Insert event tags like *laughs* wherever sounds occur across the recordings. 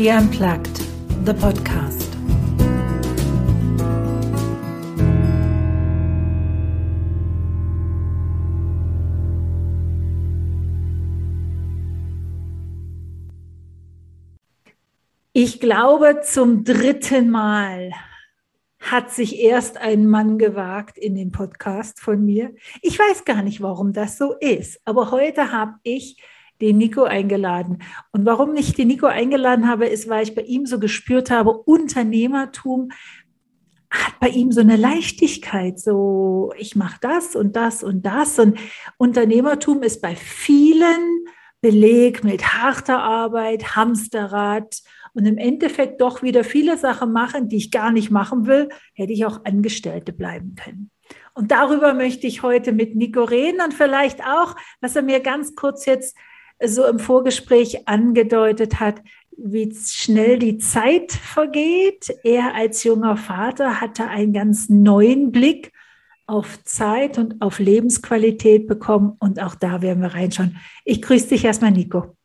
IT Unplugged, the podcast. Ich glaube, zum dritten Mal hat sich erst ein Mann gewagt in den Podcast von mir. Ich weiß gar nicht, warum das so ist, aber heute habe ich den Nico eingeladen. Und warum ich den Nico eingeladen habe, ist, weil ich bei ihm so gespürt habe, Unternehmertum hat bei ihm so eine Leichtigkeit, so ich mache das und das und das. Und Unternehmertum ist bei vielen belegt mit harter Arbeit, Hamsterrad und im Endeffekt doch wieder viele Sachen machen, die ich gar nicht machen will, hätte ich auch Angestellte bleiben können. Und darüber möchte ich heute mit Nico reden und vielleicht auch, was er mir ganz kurz jetzt so im Vorgespräch angedeutet hat, wie schnell die Zeit vergeht. Er als junger Vater hatte einen ganz neuen Blick auf Zeit und auf Lebensqualität bekommen. Und auch da werden wir reinschauen. Ich grüße dich erstmal, Nico.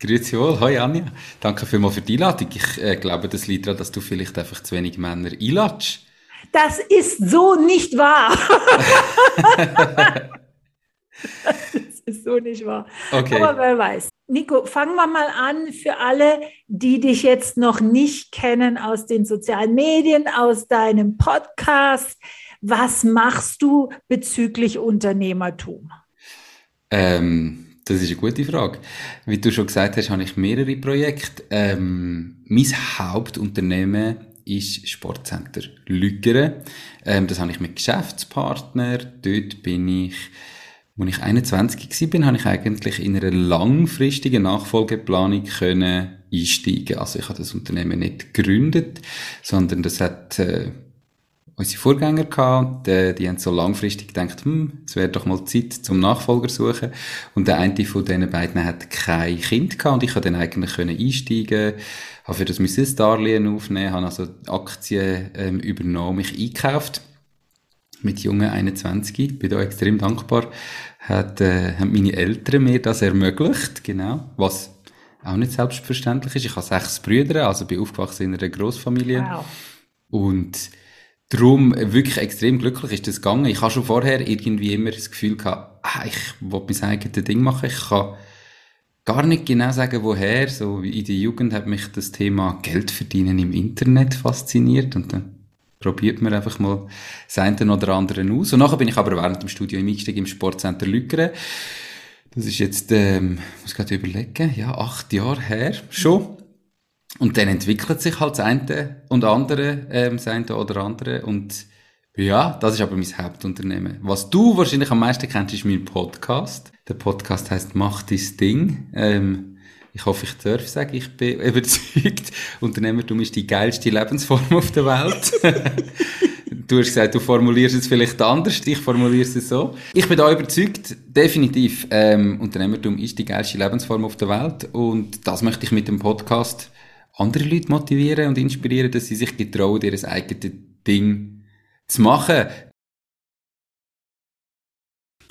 Grüezi wohl, hoi Anja. Danke vielmals für die Einladung. Ich äh, glaube, das liegt daran, dass du vielleicht einfach zu wenig Männer einladest. Das ist so nicht wahr. *laughs* *laughs* *laughs* ist so nicht wahr. Okay. Aber wer weiß. Nico, fangen wir mal an für alle, die dich jetzt noch nicht kennen aus den sozialen Medien, aus deinem Podcast. Was machst du bezüglich Unternehmertum? Ähm, das ist eine gute Frage. Wie du schon gesagt hast, habe ich mehrere Projekte. Ähm, mein Hauptunternehmen ist Sportcenter Lügere. Ähm, das habe ich mit Geschäftspartnern. Dort bin ich als ich 21 war, habe ich eigentlich in einer langfristigen Nachfolgeplanung können einsteigen. Also ich habe das Unternehmen nicht gegründet, sondern das hat äh, unsere Vorgänger gehabt. Die, die haben so langfristig gedacht, hm, es wäre doch mal Zeit zum Nachfolger suchen. Und der eine von diesen beiden hat kein Kind gehabt und ich konnte dann eigentlich können einsteigen, habe für das ein Darlehen aufnehmen, habe also Aktien ähm, übernommen, mich eingekauft mit jungen 21, bin da extrem dankbar, hat, äh, haben meine Eltern mir das ermöglicht, genau, was auch nicht selbstverständlich ist. Ich habe sechs Brüder, also bin aufgewachsen in einer Großfamilie. Wow. Und darum wirklich extrem glücklich ist das gegangen. Ich habe schon vorher irgendwie immer das Gefühl gehabt, ah, ich will mein eigenes Ding machen. Ich kann gar nicht genau sagen, woher. So wie in der Jugend hat mich das Thema Geld verdienen im Internet fasziniert und dann probiert man einfach mal das eine oder andere aus. Und nachher bin ich aber während dem Studium eingestiegen im Sportcenter Lückere. Das ist jetzt, ähm, muss ich gerade überlegen, ja, acht Jahre her schon. Und dann entwickelt sich halt das eine und andere, ähm, das eine oder andere. Und ja, das ist aber mein Hauptunternehmen. Was du wahrscheinlich am meisten kennst, ist mein Podcast. Der Podcast heißt Mach dein Ding. Ähm, ich hoffe, ich darf sagen, ich bin *laughs* überzeugt, Unternehmertum ist die geilste Lebensform auf der Welt. *laughs* du hast gesagt, du formulierst es vielleicht anders, ich formuliere es so. Ich bin da überzeugt, definitiv, ähm, Unternehmertum ist die geilste Lebensform auf der Welt und das möchte ich mit dem Podcast andere Leute motivieren und inspirieren, dass sie sich getrauen, ihr eigenes Ding zu machen.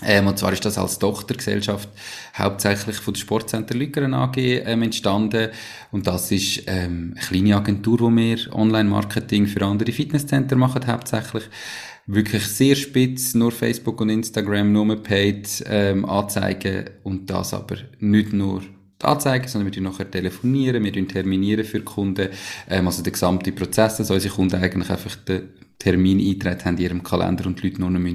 Ähm, und zwar ist das als Tochtergesellschaft hauptsächlich von der Sportcenter Lückeren AG ähm, entstanden. Und das ist ähm, eine kleine Agentur, wo wir Online-Marketing für andere Fitnesscenter machen, hauptsächlich. Wirklich sehr spitz, nur Facebook und Instagram, nur Paid ähm, Anzeigen und das aber nicht nur Anzeigen, sondern wir nachher telefonieren, wir terminieren für Kunden, ähm, also der gesamte Prozess, dass unsere Kunden eigentlich einfach den Termin eintreten haben in ihrem Kalender und die Leute nur noch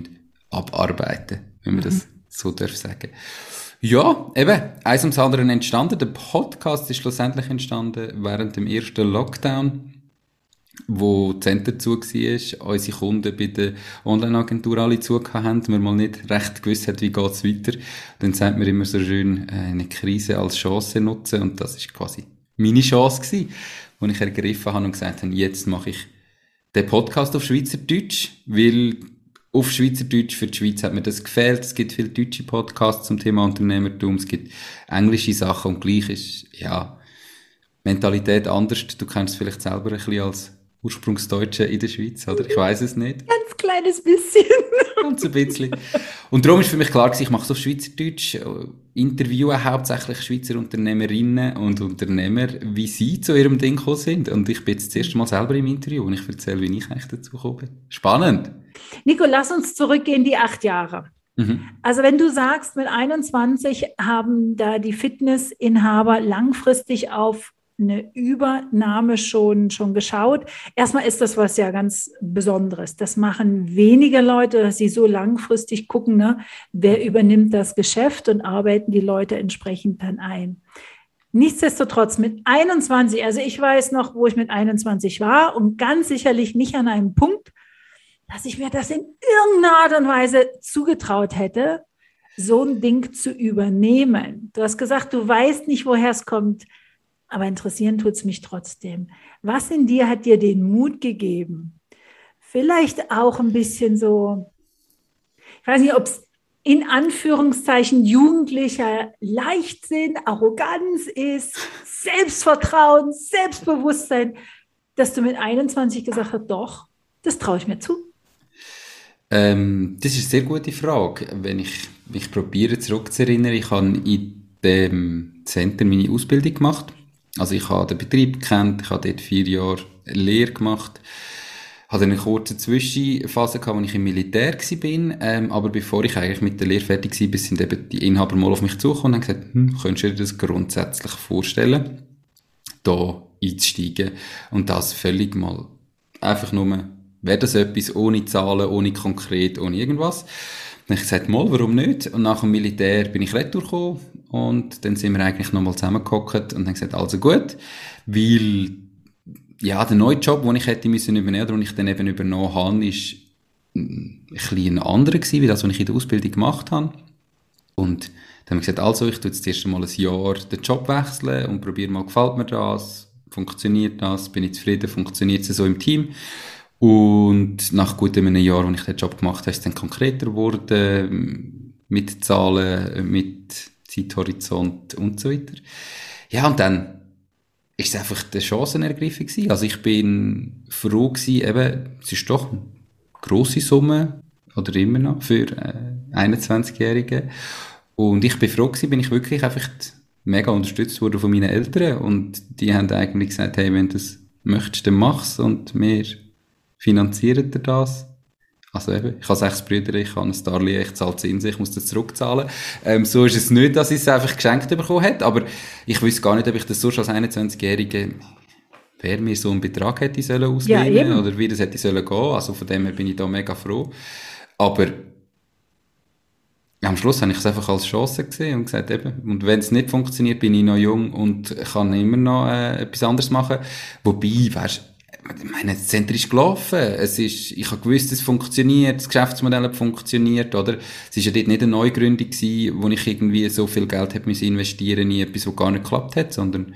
abarbeiten wenn man das so darf sagen. Ja, eben, eins ums andere entstanden. Der Podcast ist schlussendlich entstanden während dem ersten Lockdown, wo Center zu war, unsere Kunden bei der Online-Agentur alle zugehört haben, wir mal nicht recht gewusst hat, wie geht's weiter. Dann sagt man immer so schön, äh, eine Krise als Chance nutzen und das ist quasi meine Chance gewesen, wo ich ergriffen habe und gesagt habe, jetzt mache ich den Podcast auf Schweizerdeutsch, weil auf Schweizerdeutsch für die Schweiz hat mir das gefehlt. Es gibt viele deutsche Podcasts zum Thema Unternehmertum, es gibt englische Sachen und gleich ist, ja, Mentalität anders. Du kennst es vielleicht selber ein bisschen als Ursprungsdeutsche in der Schweiz, oder? Ich weiß es nicht. Ganz kleines bisschen. *laughs* Ganz ein bisschen. Und darum ist für mich klar, ich mache so Schweizerdeutsch, äh, interviewe hauptsächlich Schweizer Unternehmerinnen und Unternehmer, wie sie zu ihrem Ding gekommen sind. Und ich bin jetzt das erste Mal selber im Interview und ich erzähle, wie ich eigentlich dazu gekommen bin. Spannend. Nico, lass uns zurückgehen die acht Jahre. Mhm. Also wenn du sagst, mit 21 haben da die Fitnessinhaber langfristig auf eine Übernahme schon, schon geschaut. Erstmal ist das was ja ganz Besonderes. Das machen wenige Leute, dass sie so langfristig gucken, ne, wer übernimmt das Geschäft und arbeiten die Leute entsprechend dann ein. Nichtsdestotrotz mit 21, also ich weiß noch, wo ich mit 21 war und ganz sicherlich nicht an einem Punkt, dass ich mir das in irgendeiner Art und Weise zugetraut hätte, so ein Ding zu übernehmen. Du hast gesagt, du weißt nicht, woher es kommt aber interessieren tut es mich trotzdem. Was in dir hat dir den Mut gegeben? Vielleicht auch ein bisschen so, ich weiß nicht, ob es in Anführungszeichen jugendlicher Leichtsinn, Arroganz ist, Selbstvertrauen, Selbstbewusstsein, dass du mit 21 gesagt hast, doch, das traue ich mir zu. Ähm, das ist eine sehr gute Frage. Wenn ich mich probiere zurückzuerinnern, ich habe in dem Center meine Ausbildung gemacht also ich habe den Betrieb gekannt, ich habe dort vier Jahre Lehre gemacht, hatte eine kurze Zwischenphase wo ich im Militär war, ähm, aber bevor ich eigentlich mit der Lehre fertig war, sind eben die Inhaber mal auf mich zugekommen und haben gesagt, hm, könntest du dir das grundsätzlich vorstellen, da einzusteigen und das völlig mal einfach nur, wäre das etwas ohne Zahlen, ohne konkret, ohne irgendwas. Dann habe ich gesagt, mal, warum nicht? Und nach dem Militär bin ich retour gekommen und dann sind wir eigentlich nochmal zusammengehockt und haben gesagt, also gut, weil, ja, der neue Job, den ich hätte müssen übernehmen, den ich dann eben übernommen habe, ist ein bisschen anderer gewesen, wie das, was ich in der Ausbildung gemacht habe. Und dann haben wir gesagt, also, ich tue jetzt erst einmal ein Jahr den Job wechseln und probiere mal, gefällt mir das? Funktioniert das? Bin ich zufrieden? Funktioniert es so im Team? Und nach gut einem Jahr, als ich den Job gemacht habe, ist es dann konkreter geworden, mit Zahlen, mit Zeithorizont und so weiter. Ja, und dann ist es einfach die Chancenergriffung gewesen. Also ich bin froh gewesen, eben, es ist doch eine grosse Summe, oder immer noch, für äh, 21-Jährige. Und ich bin froh gewesen, bin ich wirklich einfach mega unterstützt worden von meinen Eltern und die haben eigentlich gesagt, hey, wenn du das möchtest, dann mach's und wir finanziert er das? Also eben, ich habe sechs Brüder, ich habe ein Darlehen, ich zahle sich, ich muss das zurückzahlen. Ähm, so ist es nicht, dass ich es einfach geschenkt bekommen hätte, aber ich wüsste gar nicht, ob ich das sonst als 21-Jährige wer mir so einen Betrag hätte sollen auslehnen ja, oder wie das hätte sollen gehen. Also von dem her bin ich da mega froh. Aber am Schluss habe ich es einfach als Chance gesehen und gesagt, eben, und wenn es nicht funktioniert, bin ich noch jung und kann immer noch äh, etwas anderes machen. Wobei, weißt ich meine, Center ist gelaufen. Es ist, ich habe gewusst, es funktioniert, das Geschäftsmodell hat funktioniert, oder? Es ist ja dort nicht eine Neugründung gewesen, wo ich irgendwie so viel Geld hätte investieren in etwas, was gar nicht geklappt hat, sondern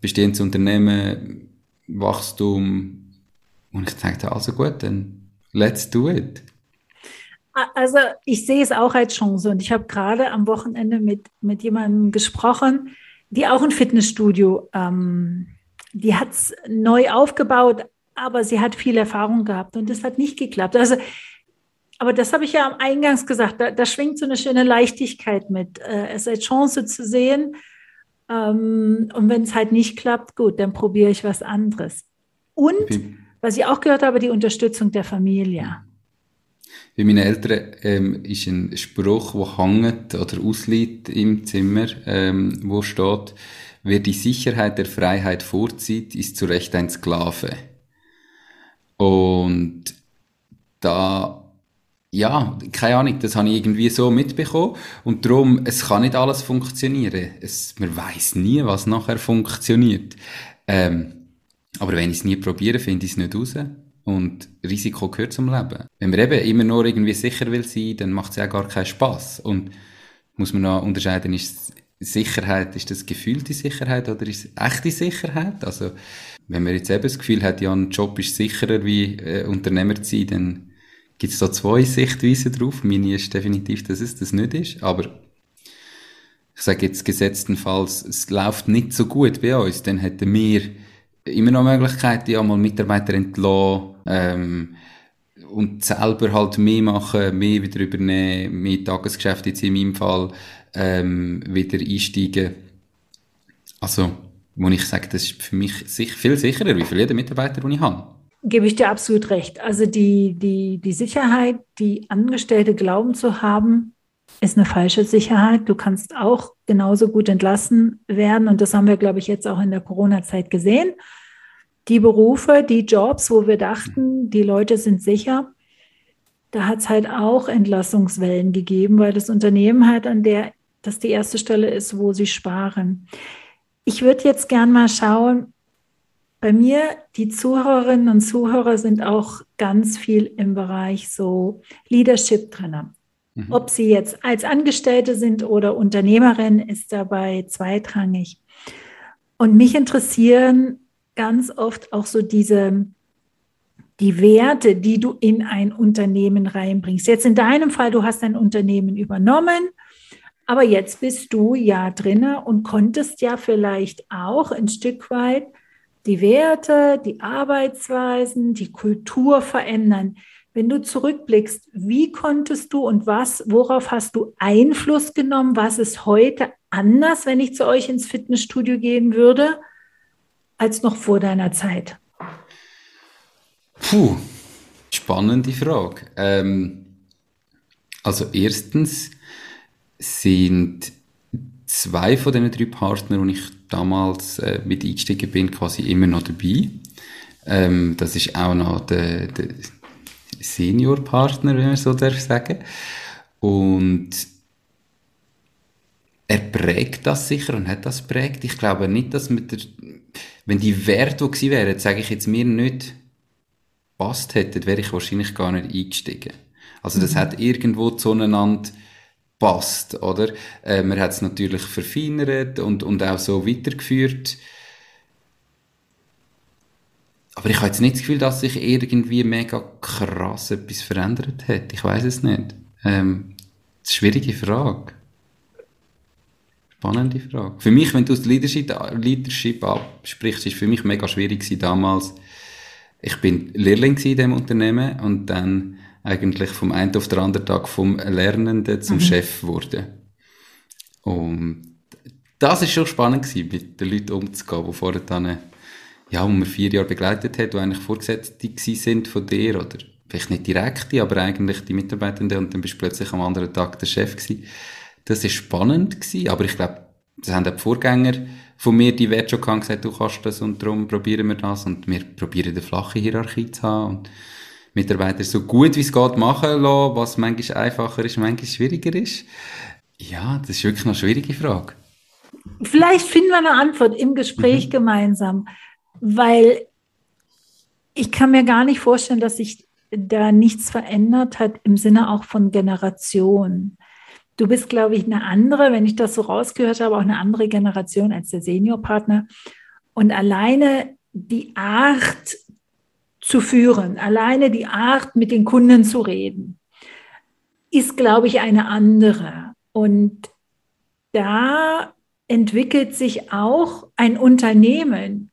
bestehendes Unternehmen, Wachstum. Und ich dachte, also gut, dann let's do it. Also ich sehe es auch als Chance und ich habe gerade am Wochenende mit, mit jemandem gesprochen, die auch ein Fitnessstudio ähm, die hat es neu aufgebaut, aber sie hat viel Erfahrung gehabt und das hat nicht geklappt. Also, aber das habe ich ja am Eingangs gesagt, da, da schwingt so eine schöne Leichtigkeit mit. Äh, es als Chance zu sehen. Ähm, und wenn es halt nicht klappt, gut, dann probiere ich was anderes. Und, was ich auch gehört habe, die Unterstützung der Familie. Bei meinen Eltern ähm, ist ein Spruch, der hängt oder ausliegt im Zimmer, ähm, wo steht, Wer die Sicherheit der Freiheit vorzieht, ist zu Recht ein Sklave. Und da, ja, keine Ahnung, das habe ich irgendwie so mitbekommen. Und darum, es kann nicht alles funktionieren. Es, man weiß nie, was nachher funktioniert. Ähm, aber wenn ich es nie probiere, finde ich es nicht raus. Und Risiko gehört zum Leben. Wenn man eben immer nur irgendwie sicher will sein, dann macht es ja gar keinen Spaß. Und muss man noch unterscheiden, ist Sicherheit, ist das gefühlte Sicherheit oder ist es echte Sicherheit? Also, wenn man jetzt eben das Gefühl hat, ja, ein Job ist sicherer wie äh, Unternehmer zu sein, dann gibt es da zwei Sichtweisen drauf. Meine ist definitiv, dass es das nicht ist, aber ich sage jetzt gesetztenfalls, es läuft nicht so gut bei uns, dann hätten wir immer noch Möglichkeiten, ja, mal Mitarbeiter entlassen, ähm, und selber halt mehr machen, mehr wieder übernehmen, mehr Tagesgeschäfte jetzt in meinem Fall, ähm, wieder einsteigen. Also, wo ich sage, das ist für mich viel sicherer, wie für jeden Mitarbeiter, den ich habe. Gebe ich dir absolut recht. Also die, die, die Sicherheit, die Angestellte glauben zu haben, ist eine falsche Sicherheit. Du kannst auch genauso gut entlassen werden. Und das haben wir, glaube ich, jetzt auch in der Corona-Zeit gesehen. Die Berufe, die Jobs, wo wir dachten, die Leute sind sicher, da hat es halt auch Entlassungswellen gegeben, weil das Unternehmen halt an der, das die erste Stelle ist, wo sie sparen. Ich würde jetzt gern mal schauen, bei mir, die Zuhörerinnen und Zuhörer sind auch ganz viel im Bereich so Leadership drin. Mhm. Ob sie jetzt als Angestellte sind oder Unternehmerin, ist dabei zweitrangig. Und mich interessieren ganz oft auch so diese, die Werte, die du in ein Unternehmen reinbringst. Jetzt in deinem Fall, du hast ein Unternehmen übernommen, aber jetzt bist du ja drinne und konntest ja vielleicht auch ein Stück weit die Werte, die Arbeitsweisen, die Kultur verändern. Wenn du zurückblickst, wie konntest du und was, worauf hast du Einfluss genommen? Was ist heute anders, wenn ich zu euch ins Fitnessstudio gehen würde, als noch vor deiner Zeit? Puh, spannende Frage. Ähm, also erstens sind zwei von den drei Partnern, die ich damals äh, mit eingestiegen bin, quasi immer noch dabei. Ähm, das ist auch noch der, der Senior-Partner, wenn man so darf sagen. Und er prägt das sicher und hat das prägt. Ich glaube nicht, dass mit der, wenn die Werte, die wären, sage ich jetzt mir nicht, passt hätten, wäre ich wahrscheinlich gar nicht eingestiegen. Also das mhm. hat irgendwo zueinander passt, oder? Äh, man hat es natürlich verfeinert und, und auch so weitergeführt. Aber ich habe jetzt nicht das Gefühl, dass sich irgendwie mega krass etwas verändert hat. Ich weiß es nicht. Ähm, das ist eine schwierige Frage. Spannende Frage. Für mich, wenn du das Leadership, Leadership absprichst, ist für mich mega schwierig damals. Ich bin Lehrling in diesem Unternehmen und dann eigentlich vom einen auf den anderen Tag vom Lernenden zum mhm. Chef wurde. Und das ist schon spannend gewesen, mit den Leuten umzugehen, die vorher dann, ja, wo man vier Jahre begleitet hat, die eigentlich Vorgesetzte sind von dir, oder vielleicht nicht direkte, aber eigentlich die Mitarbeitenden, und dann bist du plötzlich am anderen Tag der Chef gewesen. Das ist spannend gewesen, aber ich glaube, das haben auch die Vorgänger von mir, die Wert schon gesagt, du kannst das und darum probieren wir das und wir probieren eine flache Hierarchie zu haben und Mitarbeiter so gut wie es geht machen lassen, was manchmal einfacher ist, manchmal schwieriger ist? Ja, das ist wirklich eine schwierige Frage. Vielleicht finden wir eine Antwort im Gespräch mhm. gemeinsam, weil ich kann mir gar nicht vorstellen, dass sich da nichts verändert hat im Sinne auch von Generation. Du bist, glaube ich, eine andere, wenn ich das so rausgehört habe, auch eine andere Generation als der Seniorpartner. Und alleine die Art zu führen, alleine die Art, mit den Kunden zu reden, ist, glaube ich, eine andere. Und da entwickelt sich auch ein Unternehmen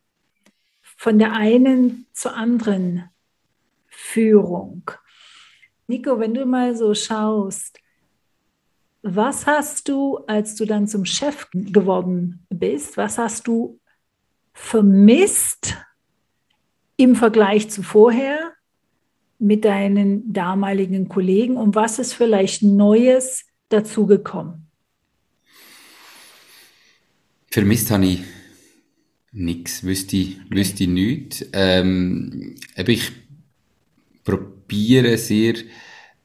von der einen zur anderen Führung. Nico, wenn du mal so schaust, was hast du, als du dann zum Chef geworden bist, was hast du vermisst im Vergleich zu vorher mit deinen damaligen Kollegen und was ist vielleicht Neues dazugekommen? Vermisst habe ich nichts, wüsste wüsste ich nichts. Ähm, ich probiere sehr,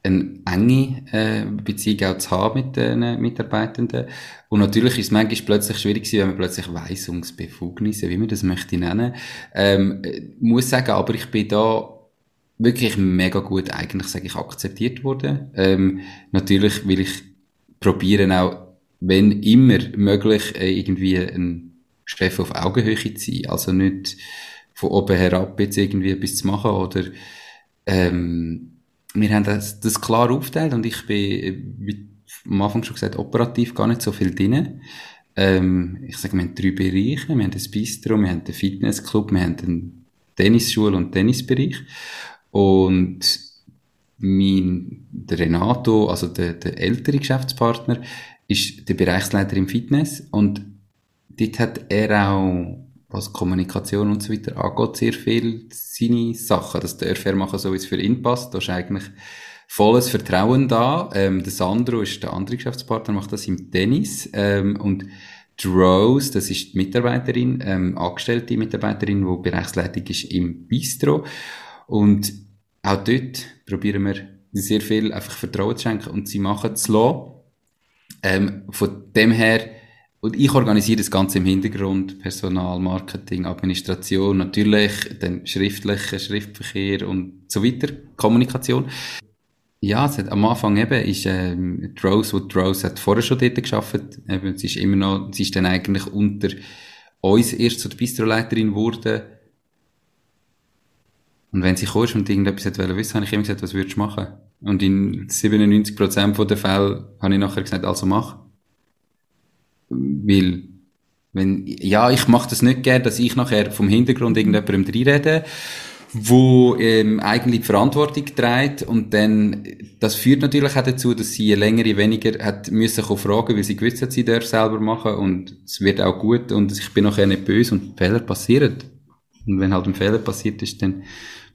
eine enge äh, Beziehung auch zu haben mit den Mitarbeitenden. Und natürlich ist es manchmal plötzlich schwierig gewesen, wenn man plötzlich Weisungsbefugnisse, wie man das möchte nennen, ähm, muss sagen, aber ich bin da wirklich mega gut eigentlich, sage ich, akzeptiert worden. Ähm, natürlich will ich probieren auch, wenn immer möglich, äh, irgendwie ein Chef auf Augenhöhe zu sein. Also nicht von oben herab jetzt irgendwie etwas zu machen oder ähm, wir haben das, das klar aufgeteilt und ich bin, wie am Anfang schon gesagt, operativ gar nicht so viel drin. ähm, ich sage, wir haben drei Bereiche. Wir haben das Bistro, wir haben den Fitnessclub, wir haben den Tennisschule und Tennisbereich. Und mein, der Renato, also der, der ältere Geschäftspartner, ist der Bereichsleiter im Fitness und dort hat er auch, was Kommunikation und so weiter angeht, sehr viel seine Sachen. Das darf er machen, so wie es für ihn passt. Da ist eigentlich volles Vertrauen da. Ähm, der Sandro ist der andere Geschäftspartner, macht das im Tennis. Ähm, und die Rose, das ist die Mitarbeiterin, ähm, angestellte Mitarbeiterin, die Bereichsleitung ist im Bistro. Und auch dort probieren wir sehr viel einfach Vertrauen zu schenken und sie machen es lassen. Ähm, von dem her, und ich organisiere das Ganze im Hintergrund, Personal, Marketing, Administration, natürlich, dann schriftlicher Schriftverkehr und so weiter, Kommunikation. Ja, es hat, am Anfang eben ist ähm, die Rose, wo die Rose hat vorher schon dort geschafft. Eben, sie ist immer noch, sie ist dann eigentlich unter uns erst zur Bistroleiterin geworden. Und wenn sie kommst und irgendetwas wollte wissen, habe ich immer gesagt, was würdest du machen? Und in 97% der Fälle habe ich nachher gesagt, also mach. Weil, wenn, ja, ich mache das nicht gern, dass ich nachher vom Hintergrund irgendjemandem reinrede wo ähm, eigentlich die Verantwortung trägt und dann, das führt natürlich auch dazu, dass sie je länger, je weniger hat müssen fragen, weil sie gewusst hat, sie darf selber machen und es wird auch gut und ich bin nachher nicht böse und Fehler passieren. Und wenn halt ein Fehler passiert ist, dann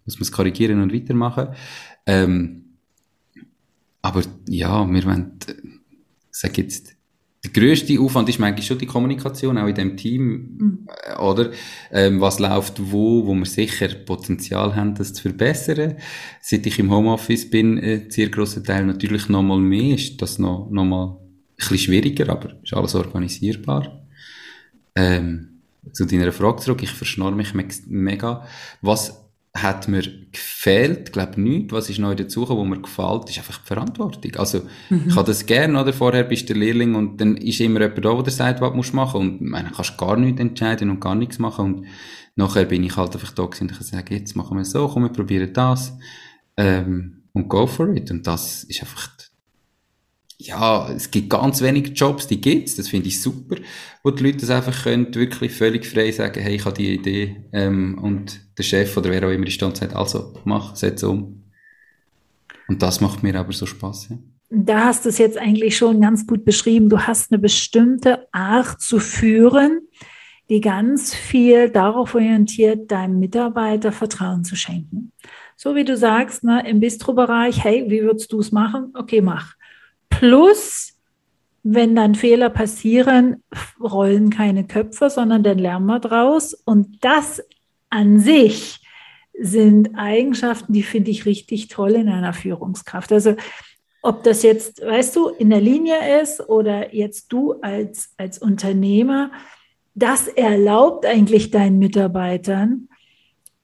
muss man es korrigieren und weitermachen. Ähm, aber ja, wir wollen, ich sag jetzt, der grösste Aufwand ist eigentlich schon die Kommunikation, auch in dem Team, mhm. oder? Ähm, was läuft wo, wo wir sicher Potenzial haben, das zu verbessern. Seit ich im Homeoffice bin, äh, sehr grosser Teil natürlich noch mal mehr, ist das noch, noch mal ein bisschen schwieriger, aber ist alles organisierbar. Ähm, zu deiner Frage zurück, ich verschnarre mich mega. Was hat mir gefehlt, glaube nicht. Was ist neu dazugekommen, wo mir gefällt, ist einfach die Verantwortung. Also, mhm. ich habe das gerne, oder? Vorher bist du der Lehrling und dann ist immer jemand da, der sagt, was du machen musst. Und, meine, kannst gar nichts entscheiden und gar nichts machen. Und nachher bin ich halt einfach da gewesen und ich sage, jetzt machen wir so, komm, wir probieren das. Ähm, und go for it. Und das ist einfach ja, es gibt ganz wenige Jobs, die gibt's, das finde ich super, wo die Leute das einfach können, wirklich völlig frei sagen, hey, ich habe die Idee, ähm, und der Chef oder wer auch immer die Stand sagt, also, mach, setz um. Und das macht mir aber so Spaß, ja. Da hast du es jetzt eigentlich schon ganz gut beschrieben. Du hast eine bestimmte Art zu führen, die ganz viel darauf orientiert, deinem Mitarbeiter Vertrauen zu schenken. So wie du sagst, ne, im Bistro-Bereich, hey, wie würdest du es machen? Okay, mach. Plus, wenn dann Fehler passieren, rollen keine Köpfe, sondern dann lernen wir draus. Und das an sich sind Eigenschaften, die finde ich richtig toll in einer Führungskraft. Also ob das jetzt, weißt du, in der Linie ist oder jetzt du als, als Unternehmer, das erlaubt eigentlich deinen Mitarbeitern,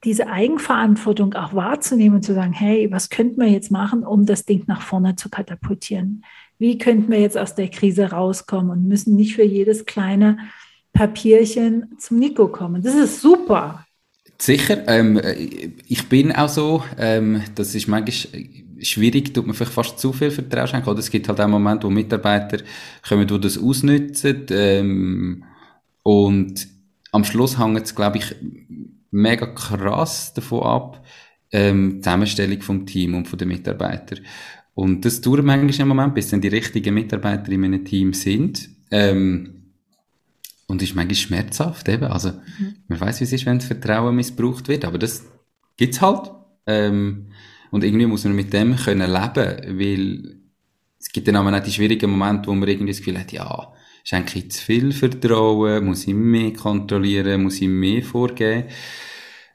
diese Eigenverantwortung auch wahrzunehmen und zu sagen, hey, was könnten wir jetzt machen, um das Ding nach vorne zu katapultieren? Wie könnten wir jetzt aus der Krise rauskommen und müssen nicht für jedes kleine Papierchen zum Nico kommen? Das ist super. Sicher, ähm, ich bin auch so, ähm, das ist manchmal schwierig, tut man vielleicht fast zu viel Vertrauen schenken, oder es gibt halt auch Momente, wo Mitarbeiter kommen, die das ausnutzen, ähm, und am Schluss hängt es, glaube ich, mega krass davon ab, ähm, die Zusammenstellung vom Team und von den Mitarbeitern. Und das dauert manchmal im Moment, bis dann die richtigen Mitarbeiter in meinem Team sind. Ähm, und ist manchmal schmerzhaft eben. Also, mhm. man weiß, wie es ist, wenn das Vertrauen missbraucht wird, aber das gibt's halt. Ähm, und irgendwie muss man mit dem können leben, weil es gibt dann auch die schwierigen Momente, wo man irgendwie das Gefühl hat, ja, schenke ich zu viel Vertrauen, muss ich mehr kontrollieren, muss ich mehr vorgeben.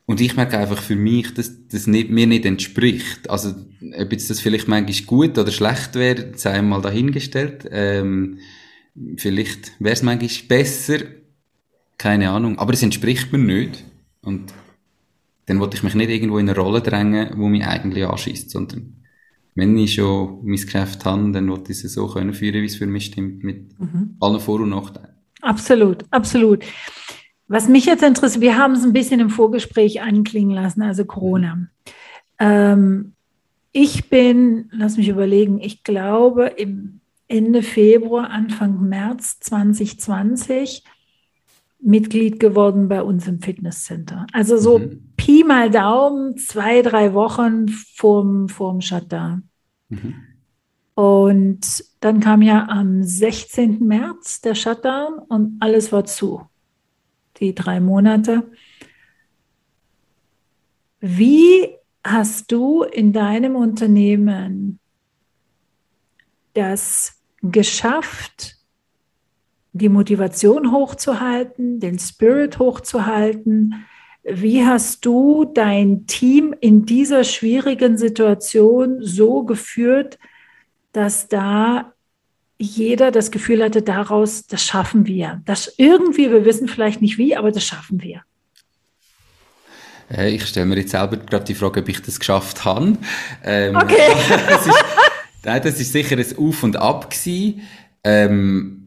Und ich merke einfach für mich, dass das nicht, mir nicht entspricht. Also, ob jetzt das vielleicht manchmal gut oder schlecht wäre, sei mal dahingestellt. Ähm, vielleicht wäre es manchmal besser. Keine Ahnung. Aber es entspricht mir nicht. Und dann wollte ich mich nicht irgendwo in eine Rolle drängen, wo mich eigentlich anschießt, sondern wenn ich schon mein Geschäft habe, dann wollte ich es so können führen, wie es für mich stimmt, mit mhm. allen Vor- und Nachteilen. Absolut, absolut. Was mich jetzt interessiert, wir haben es ein bisschen im Vorgespräch anklingen lassen, also Corona. Ähm, ich bin, lass mich überlegen, ich glaube, im Ende Februar, Anfang März 2020 Mitglied geworden bei uns im Fitnesscenter. Also so mhm. Pi mal Daumen, zwei, drei Wochen vorm, vorm Shutdown. Mhm. Und dann kam ja am 16. März der Shutdown und alles war zu. Die drei Monate. Wie hast du in deinem Unternehmen das geschafft, die Motivation hochzuhalten, den Spirit hochzuhalten? Wie hast du dein Team in dieser schwierigen Situation so geführt, dass da jeder das Gefühl hatte, daraus, das schaffen wir. Das irgendwie, wir wissen vielleicht nicht wie, aber das schaffen wir. Äh, ich stelle mir jetzt selber gerade die Frage, ob ich das geschafft habe. Ähm, okay. *laughs* ist, das ist sicher ein Auf und Ab gewesen. Ähm,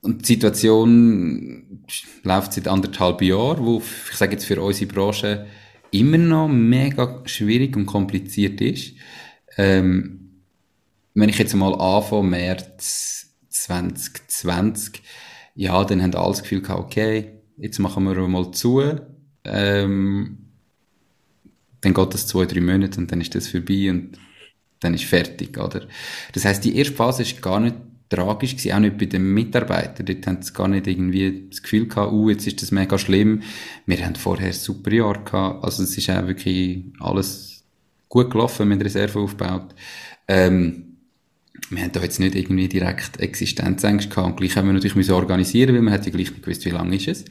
und die Situation läuft seit anderthalb Jahren, wo, ich sage jetzt für unsere Branche, immer noch mega schwierig und kompliziert ist. Ähm, wenn ich jetzt mal anfange, März 2020, ja, dann haben alle das Gefühl gehabt, okay, jetzt machen wir mal zu, ähm, dann geht das zwei, drei Monate und dann ist das vorbei und dann ist fertig, oder? Das heißt, die erste Phase ist gar nicht tragisch gewesen, auch nicht bei den Mitarbeitern. Dort haben sie gar nicht irgendwie das Gefühl gehabt, uh, jetzt ist das mega schlimm. Wir haben vorher super Jahr gehabt. Also es ist auch wirklich alles gut gelaufen, mit Reserve aufgebaut. Ähm, wir haben da jetzt nicht irgendwie direkt Existenzängste gehabt und gleich haben wir natürlich organisieren, weil man hat ja gleich nicht gewusst, wie lange ist es.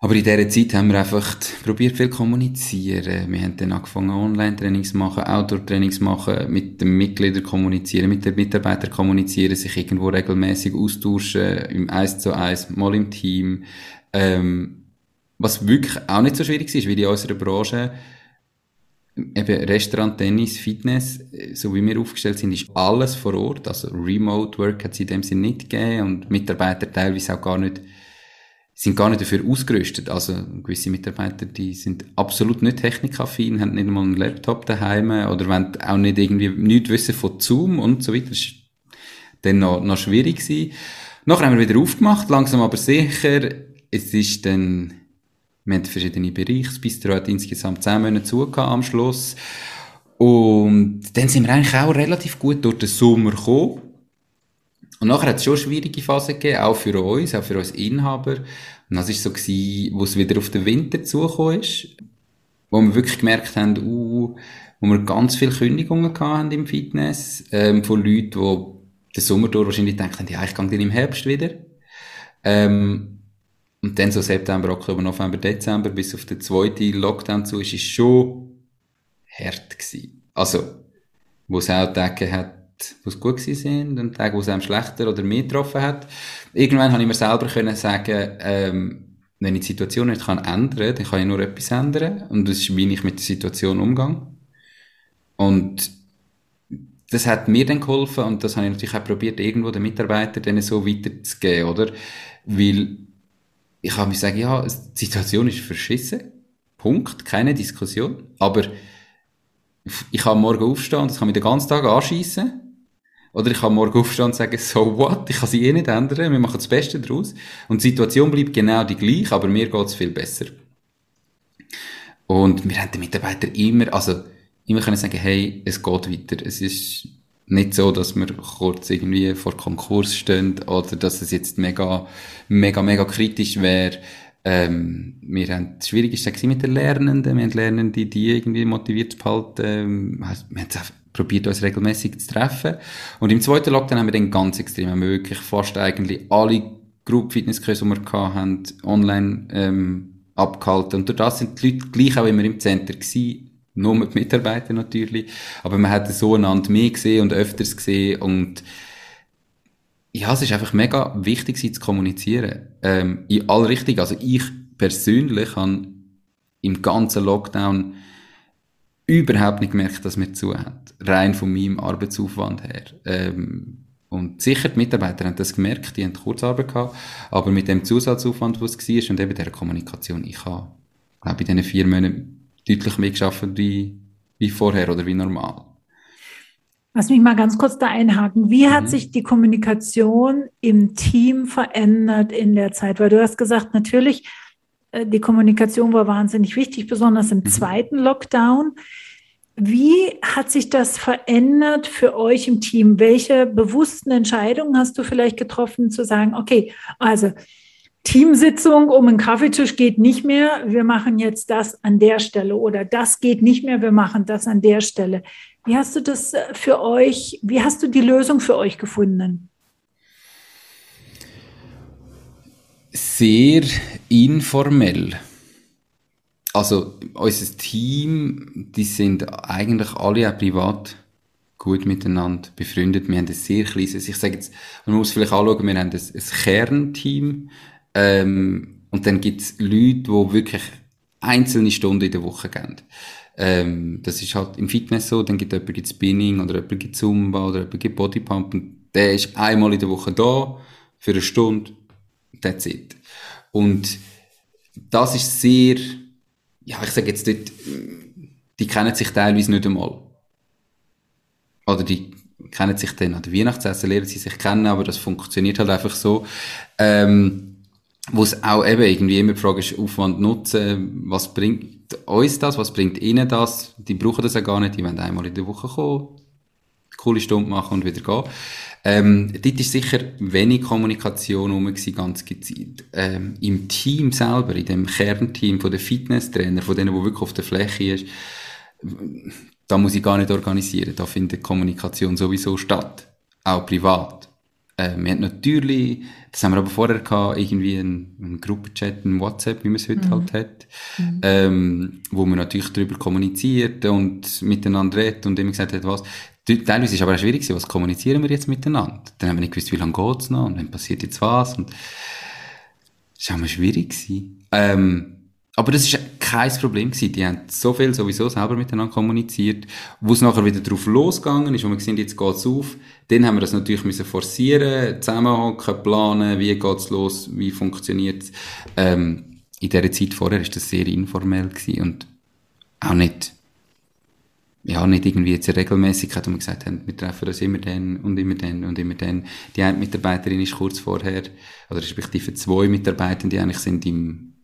Aber in dieser Zeit haben wir einfach probiert viel kommunizieren. Wir haben dann angefangen Online-Trainings machen, Outdoor-Trainings machen, mit den Mitgliedern kommunizieren, mit den Mitarbeitern kommunizieren, sich irgendwo regelmäßig austauschen, im Eis zu Eis, mal im Team. Ähm, was wirklich auch nicht so schwierig ist, weil in unserer Branche eben Restaurant, Tennis, Fitness, so wie wir aufgestellt sind, ist alles vor Ort. Also Remote Work hat es in dem Sinne nicht gegeben und Mitarbeiter teilweise auch gar nicht, sind gar nicht dafür ausgerüstet. Also gewisse Mitarbeiter, die sind absolut nicht technikaffin, haben nicht mal einen Laptop daheim oder wollen auch nicht irgendwie nichts wissen von Zoom und so weiter. Das ist dann noch, noch schwierig gewesen. Nachher haben wir wieder aufgemacht, langsam aber sicher. Es ist dann wir haben verschiedene Bereiche. Das Bistro hat insgesamt zehn Monate zugehört am Schluss. Und dann sind wir eigentlich auch relativ gut durch den Sommer gekommen. Und nachher hat es schon schwierige Phasen gegeben, auch für uns, auch für uns Inhaber. Und das war so gewesen, wo es wieder auf den Winter zugekommen ist, wo wir wirklich gemerkt haben, uh, wo wir ganz viele Kündigungen hatten im Fitness, ähm, von Leuten, die den Sommer durch wahrscheinlich denken, ja, ich gehe dann im Herbst wieder. Ähm, und dann so September, Oktober, November, Dezember, bis auf den zweiten Lockdown zu ist, ist schon hart gewesen. Also, wo es auch Tage hat, wo es gut gewesen sind und Tage, wo es einem schlechter oder mehr getroffen hat. Irgendwann habe ich mir selber können sagen, ähm, wenn ich die Situation nicht kann ändern, dann kann ich nur etwas ändern. Und das ist, wie ich mit der Situation umgehe. Und das hat mir dann geholfen und das habe ich natürlich auch probiert, irgendwo den Mitarbeitern denen so weiterzugeben, oder? Weil ich kann mir sagen, ja, die Situation ist verschissen. Punkt. Keine Diskussion. Aber ich kann morgen aufstehen und das kann mich den ganzen Tag anschießen. Oder ich kann morgen aufstehen und sagen, so what, ich kann sie eh nicht ändern, wir machen das Beste daraus. Und die Situation bleibt genau die gleiche, aber mir geht es viel besser. Und wir haben den Mitarbeitern immer, also immer können sagen, hey, es geht weiter. Es ist nicht so, dass wir kurz irgendwie vor Konkurs stehen oder dass es jetzt mega, mega, mega kritisch wäre. Ähm, wir haben, das Schwierigste mit den Lernenden. Wir haben Lernende, die irgendwie motiviert behalten. Ähm, wir haben probiert, uns regelmäßig zu treffen. Und im zweiten Lockdown haben wir dann ganz extrem möglich fast eigentlich alle Group Fitnesskurse, die wir hatten, online ähm, abgehalten. Und durch das sind die Leute gleich auch immer im Center gewesen, nur mit Mitarbeitern natürlich, aber man hat so einander mehr gesehen und öfters gesehen und ja, es ist einfach mega wichtig, sie zu kommunizieren. Ähm, in alle Richtungen. Also ich persönlich habe im ganzen Lockdown überhaupt nicht gemerkt, dass mir zu hat. Rein von meinem Arbeitsaufwand her. Ähm, und sicher, die Mitarbeiter haben das gemerkt, die haben Kurzarbeit gehabt, aber mit dem Zusatzaufwand, was es war, und eben der Kommunikation, ich habe, glaube ich, in diesen vier Monaten deutlich mehr geschafft wie, wie vorher oder wie normal. Lass mich mal ganz kurz da einhaken. Wie hat mhm. sich die Kommunikation im Team verändert in der Zeit? Weil du hast gesagt, natürlich, die Kommunikation war wahnsinnig wichtig, besonders im mhm. zweiten Lockdown. Wie hat sich das verändert für euch im Team? Welche bewussten Entscheidungen hast du vielleicht getroffen, zu sagen, okay, also Teamsitzung um einen Kaffeetisch geht nicht mehr, wir machen jetzt das an der Stelle oder das geht nicht mehr, wir machen das an der Stelle. Wie hast du das äh, für euch, wie hast du die Lösung für euch gefunden? Sehr informell. Also unser Team, die sind eigentlich alle auch privat gut miteinander befreundet. Wir haben ein sehr kleines, ich sage jetzt, man muss vielleicht anschauen, wir haben ein, ein Kernteam ähm, und dann gibt es Leute, die wirklich einzelne Stunden in der Woche geben. Ähm, das ist halt im Fitness so, dann gibt es jemand Spinning oder jemand gibt Zumba oder jemand gibt Bodypump und der ist einmal in der Woche da für eine Stunde, that's it. Und das ist sehr, ja, ich sage jetzt dort, die kennen sich teilweise nicht einmal. Oder die kennen sich dann an der Weihnachtsessen, lernen sie sich kennen, aber das funktioniert halt einfach so. Ähm, wo es auch eben irgendwie immer die Frage ist, Aufwand nutzen, was bringt uns das, was bringt ihnen das, die brauchen das ja gar nicht, die wollen einmal in der Woche kommen, coole Stunde machen und wieder gehen. Ähm, dort ist sicher wenig Kommunikation rum gewesen, ganz gezielt. Ähm, Im Team selber, in dem Kernteam von den Fitnesstrainer, von denen, wo wirklich auf der Fläche ist, da muss ich gar nicht organisieren, da findet Kommunikation sowieso statt. Auch privat. Äh, wir hatten natürlich, das haben wir aber vorher gehabt, irgendwie einen, einen Gruppenchat, einen WhatsApp, wie man es heute mhm. halt hat, mhm. ähm, wo man natürlich darüber kommuniziert und miteinander redet und immer gesagt hat, was. Teilweise ist aber auch schwierig was kommunizieren wir jetzt miteinander? Dann haben wir nicht gewusst, wie lange geht's noch und dann passiert jetzt was und das war auch mal schwierig. Ähm, aber das ist kein Problem gewesen. Die haben so viel sowieso selber miteinander kommuniziert. Wo es nachher wieder drauf losgegangen ist, wo wir gesehen jetzt geht's auf, dann haben wir das natürlich müssen forcieren, zusammenhocken, planen, wie geht's los, wie funktioniert's. Ähm, in dieser Zeit vorher ist das sehr informell und auch nicht, ja, nicht irgendwie jetzt eine Regelmäßigkeit, wo wir gesagt haben, wir treffen uns immer dann und immer dann und immer dann. Die eine Mitarbeiterin ist kurz vorher, oder respektive zwei Mitarbeiter, die eigentlich sind im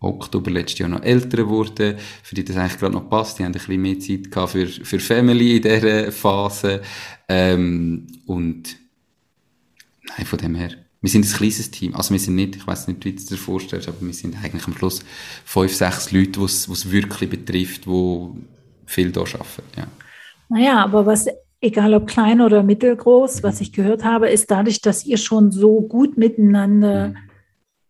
Oktober letztes Jahr noch älter geworden, für die das eigentlich gerade noch passt. Die haben ein bisschen mehr Zeit gehabt für, für Family in dieser Phase. Ähm, und nein, von dem her. Wir sind ein kleines Team. Also wir sind nicht, ich weiß nicht, wie du dir vorstellst, aber wir sind eigentlich am Schluss fünf, sechs Leute, die es wirklich betrifft, die viel da arbeiten. Ja. Naja, aber was egal ob klein oder mittelgroß, was ich gehört habe, ist dadurch, dass ihr schon so gut miteinander mhm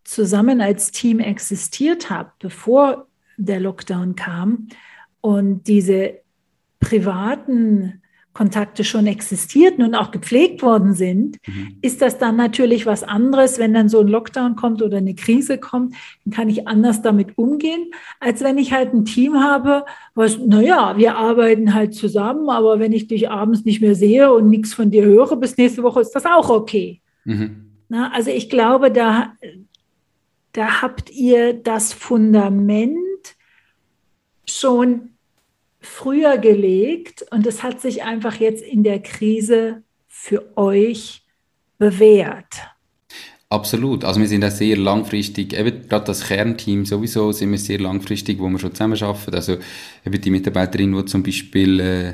zusammen als Team existiert habt, bevor der Lockdown kam und diese privaten Kontakte schon existierten und auch gepflegt worden sind, mhm. ist das dann natürlich was anderes, wenn dann so ein Lockdown kommt oder eine Krise kommt, dann kann ich anders damit umgehen, als wenn ich halt ein Team habe, was, naja, wir arbeiten halt zusammen, aber wenn ich dich abends nicht mehr sehe und nichts von dir höre, bis nächste Woche ist das auch okay. Mhm. Na, also ich glaube, da, da habt ihr das Fundament schon früher gelegt und es hat sich einfach jetzt in der Krise für euch bewährt. Absolut. Also wir sind auch sehr langfristig, eben gerade das Kernteam sowieso sind wir sehr langfristig, wo wir schon zusammen arbeiten. Also eben die Mitarbeiterin, die zum Beispiel äh,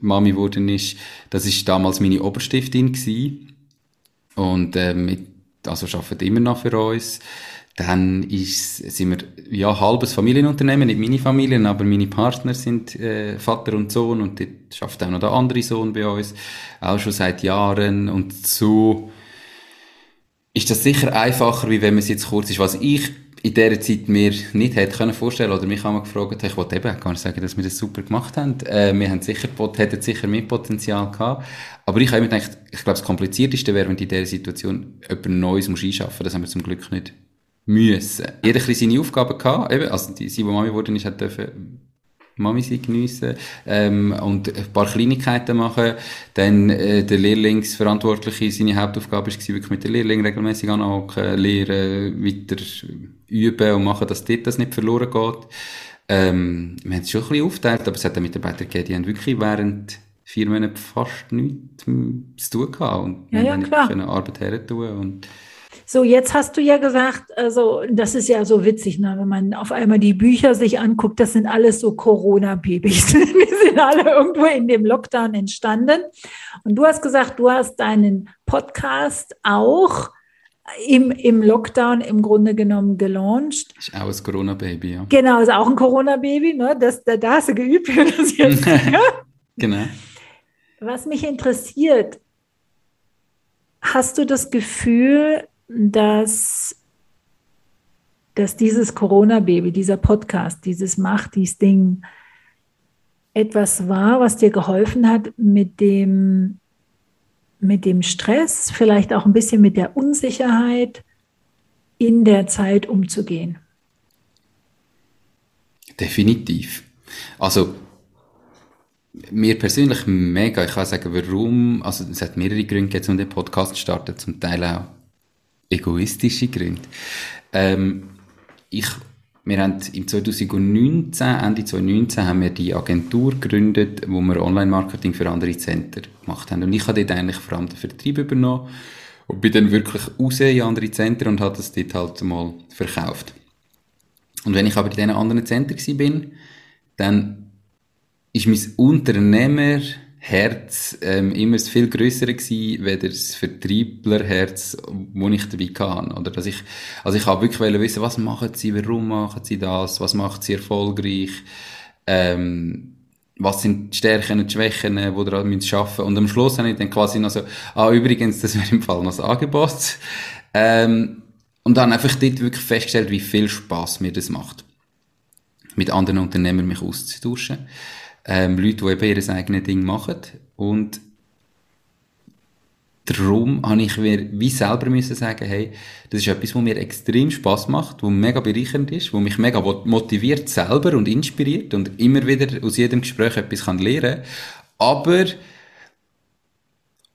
Mami geworden ist, das ist damals meine Oberstiftin gewesen. Und äh, mit, also arbeitet immer noch für uns. Dann ist, sind wir ja halbes Familienunternehmen, nicht meine Familien, aber meine Partner sind äh, Vater und Sohn und dort schafft auch noch der andere Sohn bei uns, auch schon seit Jahren und so ist das sicher einfacher, wie wenn man es jetzt kurz ist. Was ich in dieser Zeit mir nicht hätte können vorstellen oder mich einmal gefragt, ich wollte eben gar nicht sagen, dass wir das super gemacht haben. Äh, wir haben sicher, hätten sicher mehr Potenzial gehabt. Aber ich habe mir gedacht, ich glaube, das Komplizierteste wäre, wenn du in dieser Situation etwas Neues einschaffen musst. Das haben wir zum Glück nicht müssen. Jeder ein seine Aufgaben gehabt, eben, also die, sie, die Mami geworden ist, hat dürfen Mami sie geniessen ähm, und ein paar Kleinigkeiten machen. Dann äh, der Lehrlingsverantwortliche, seine Hauptaufgabe war wirklich mit den Lehrlingen regelmäßig anhocken, lehren, weiter üben und machen, dass dort das nicht verloren geht. Ähm, wir haben es schon ein bisschen aufgeteilt, aber es hat auch Mitarbeiter gegeben, die haben wirklich während vier Monaten fast nichts zu tun gehabt und ja, ja, klar. Arbeit her tun und so, jetzt hast du ja gesagt, also das ist ja so witzig, ne, wenn man auf einmal die Bücher sich anguckt, das sind alles so Corona-Babys. *laughs* Die sind alle irgendwo in dem Lockdown entstanden. Und du hast gesagt, du hast deinen Podcast auch im, im Lockdown im Grunde genommen gelauncht. Ist auch ein Corona-Baby, ja. Genau, ist auch ein Corona-Baby, ne? Das, da, da hast du geübt, *laughs* wie das jetzt. *laughs* genau. Was mich interessiert, hast du das Gefühl, dass, dass dieses Corona-Baby, dieser Podcast, dieses Macht, dieses Ding etwas war, was dir geholfen hat, mit dem, mit dem Stress, vielleicht auch ein bisschen mit der Unsicherheit in der Zeit umzugehen? Definitiv. Also mir persönlich mega. Ich kann sagen, warum. Also es hat mehrere Gründe, jetzt, um den Podcast zu starten. Zum Teil auch egoistische Gründe. Ähm, ich, wir haben im 2019, Ende 2019, haben wir die Agentur gegründet, wo wir Online-Marketing für andere Center gemacht haben. Und ich habe dort eigentlich vor allem den Vertrieb übernommen und bin dann wirklich raus in andere Center und habe das dort halt mal verkauft. Und wenn ich aber in diesen anderen Center bin, dann ist mein Unternehmer Herz ähm, immer viel grösser gewesen, weder das Vertrieblerherz, wo ich dabei kann. Oder dass ich, also ich habe wirklich wissen, was machen sie, warum machen sie das, was macht sie erfolgreich, ähm, was sind die Stärken und die Schwächen, die ihr daran müsst schaffen. Und am Schluss habe ich dann quasi noch so, ah, übrigens, das wäre im Fall noch das Angebot. Ähm, und dann einfach dort wirklich festgestellt, wie viel Spaß mir das macht. Mit anderen Unternehmern mich auszutauschen ähm, Leute, die eben ihr eigenes Ding machen. Und darum habe ich mir wie selber müssen sagen, hey, das ist etwas, was mir extrem Spaß macht, was mega bereichernd ist, was mich mega motiviert selber und inspiriert und immer wieder aus jedem Gespräch etwas kann lernen. Aber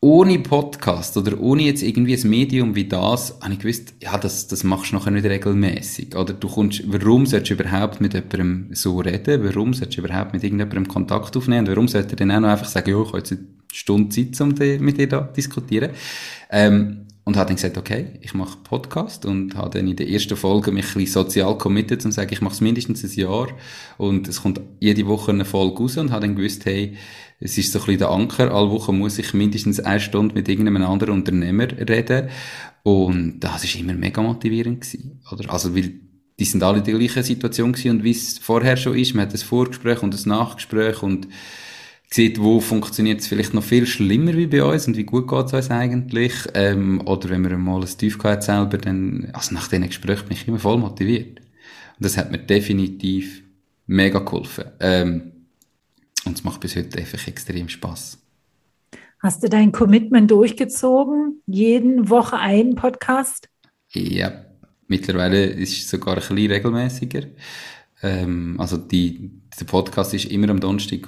ohne Podcast oder ohne jetzt irgendwie ein Medium wie das, habe ich gewusst, ja, das, das machst du nachher nicht regelmäßig. Oder du kommst, warum sollst du überhaupt mit jemandem so reden? Warum sollst du überhaupt mit irgendjemandem Kontakt aufnehmen? Und warum sollte er dann auch noch einfach sagen, ja, ich habe jetzt eine Stunde Zeit, um mit dir da diskutieren? Ähm, und habe dann gesagt, okay, ich mache Podcast und habe dann in der ersten Folge mich ein bisschen sozial committed und sagen, ich mache es mindestens ein Jahr und es kommt jede Woche eine Folge raus und habe dann gewusst, hey, es ist so ein bisschen der Anker. Alle Wochen muss ich mindestens eine Stunde mit irgendeinem anderen Unternehmer reden. Und das ist immer mega motivierend gewesen, oder? Also, weil die sind alle in der gleichen Situation gewesen und wie es vorher schon ist, man hat ein Vorgespräch und ein Nachgespräch und sieht, wo funktioniert es vielleicht noch viel schlimmer wie bei uns und wie gut geht es uns eigentlich. Ähm, oder wenn man mal ein Tief hat selber, dann, also nach diesen Gesprächen bin ich immer voll motiviert. Und das hat mir definitiv mega geholfen. Ähm, und es macht bis heute einfach extrem Spaß. Hast du dein Commitment durchgezogen? Jeden Woche einen Podcast? Ja, mittlerweile ist es sogar ein bisschen regelmäßiger. Ähm, also die, der Podcast ist immer am Donnerstag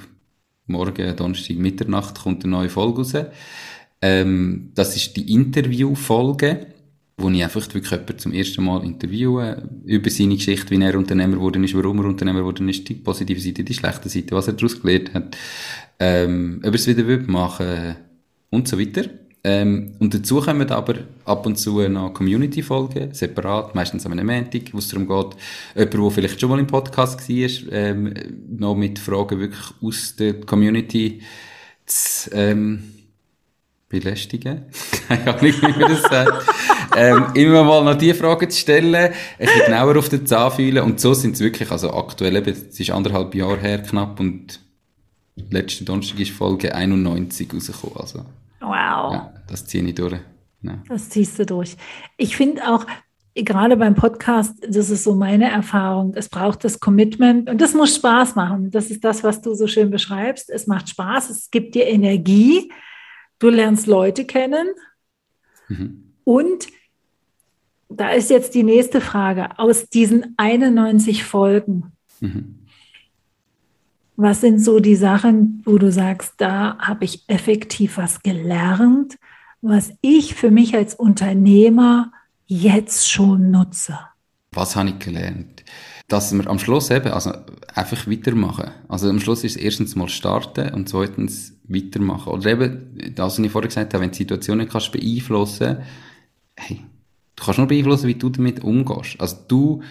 morgen, Donnerstag, Mitternacht kommt eine neue Folge raus. Ähm, das ist die Interviewfolge wo ich einfach wirklich jemanden zum ersten Mal interviewe, über seine Geschichte, wie er Unternehmer geworden ist, warum er Unternehmer geworden ist, die positive Seite, die schlechte Seite, was er daraus gelernt hat, ähm, ob er es wieder will machen und so weiter. Ähm, und dazu kommen aber ab und zu noch Community-Folgen, separat, meistens am Montag, wo es darum geht, jemand, der vielleicht schon mal im Podcast war, ähm, noch mit Fragen wirklich aus der Community zu, ähm, belästigen. *laughs* Keine Ahnung, wie man das sagt. Ähm, immer mal noch die Fragen zu stellen, ein bisschen genauer auf den Zahn fühlen. Und so sind es wirklich, also aktuell eben, es ist anderthalb Jahre her knapp und letzte Donnerstag ist Folge 91 rausgekommen. Also, wow. Ja, das ziehe ich durch. Ja. Das ziehst du durch. Ich finde auch, gerade beim Podcast, das ist so meine Erfahrung, es braucht das Commitment und das muss Spaß machen. Das ist das, was du so schön beschreibst. Es macht Spaß, es gibt dir Energie, du lernst Leute kennen mhm. und da ist jetzt die nächste Frage. Aus diesen 91 Folgen, mhm. was sind so die Sachen, wo du sagst, da habe ich effektiv was gelernt, was ich für mich als Unternehmer jetzt schon nutze? Was habe ich gelernt? dass wir am Schluss eben, also einfach weitermachen. Also am Schluss ist es erstens mal starten und zweitens weitermachen. Oder eben, das, was ich vorher gesagt habe, wenn du Situationen kannst beeinflussen, hey, du kannst nur beeinflussen, wie du damit umgehst. Also du,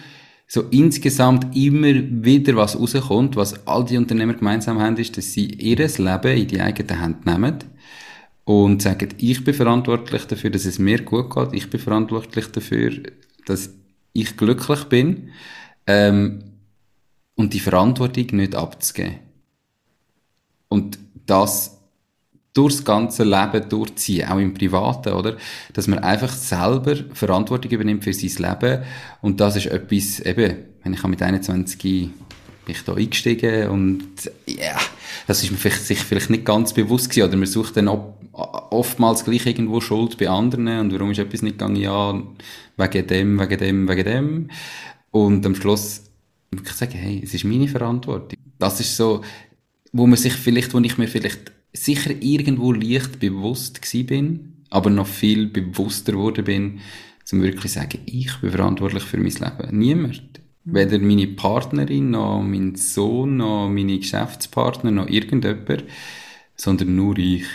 so insgesamt immer wieder was rauskommt, was all die Unternehmer gemeinsam haben, ist, dass sie ihr Leben in die eigene Hand nehmen und sagen, ich bin verantwortlich dafür, dass es mir gut geht, ich bin verantwortlich dafür, dass ich glücklich bin ähm, und die Verantwortung nicht abzugeben. Und das durchs ganze Leben durchziehen, auch im Privaten, oder? Dass man einfach selber Verantwortung übernimmt für sein Leben. Und das ist etwas, eben, wenn ich mit 21 bin ich da eingestiegen und, ja, yeah, das ist mir vielleicht, sich vielleicht nicht ganz bewusst gewesen, oder man sucht dann oftmals gleich irgendwo Schuld bei anderen und warum ist etwas nicht gegangen, ja, wegen dem, wegen dem, wegen dem. Und am Schluss muss ich sagen, hey, es ist meine Verantwortung. Das ist so, wo man sich vielleicht, wo ich mir vielleicht sicher irgendwo leicht bewusst gewesen bin, aber noch viel bewusster geworden bin, zum wirklich sagen, ich bin verantwortlich für mein Leben. Niemand. Weder meine Partnerin, noch mein Sohn, noch meine Geschäftspartner, noch irgendjemand, sondern nur ich.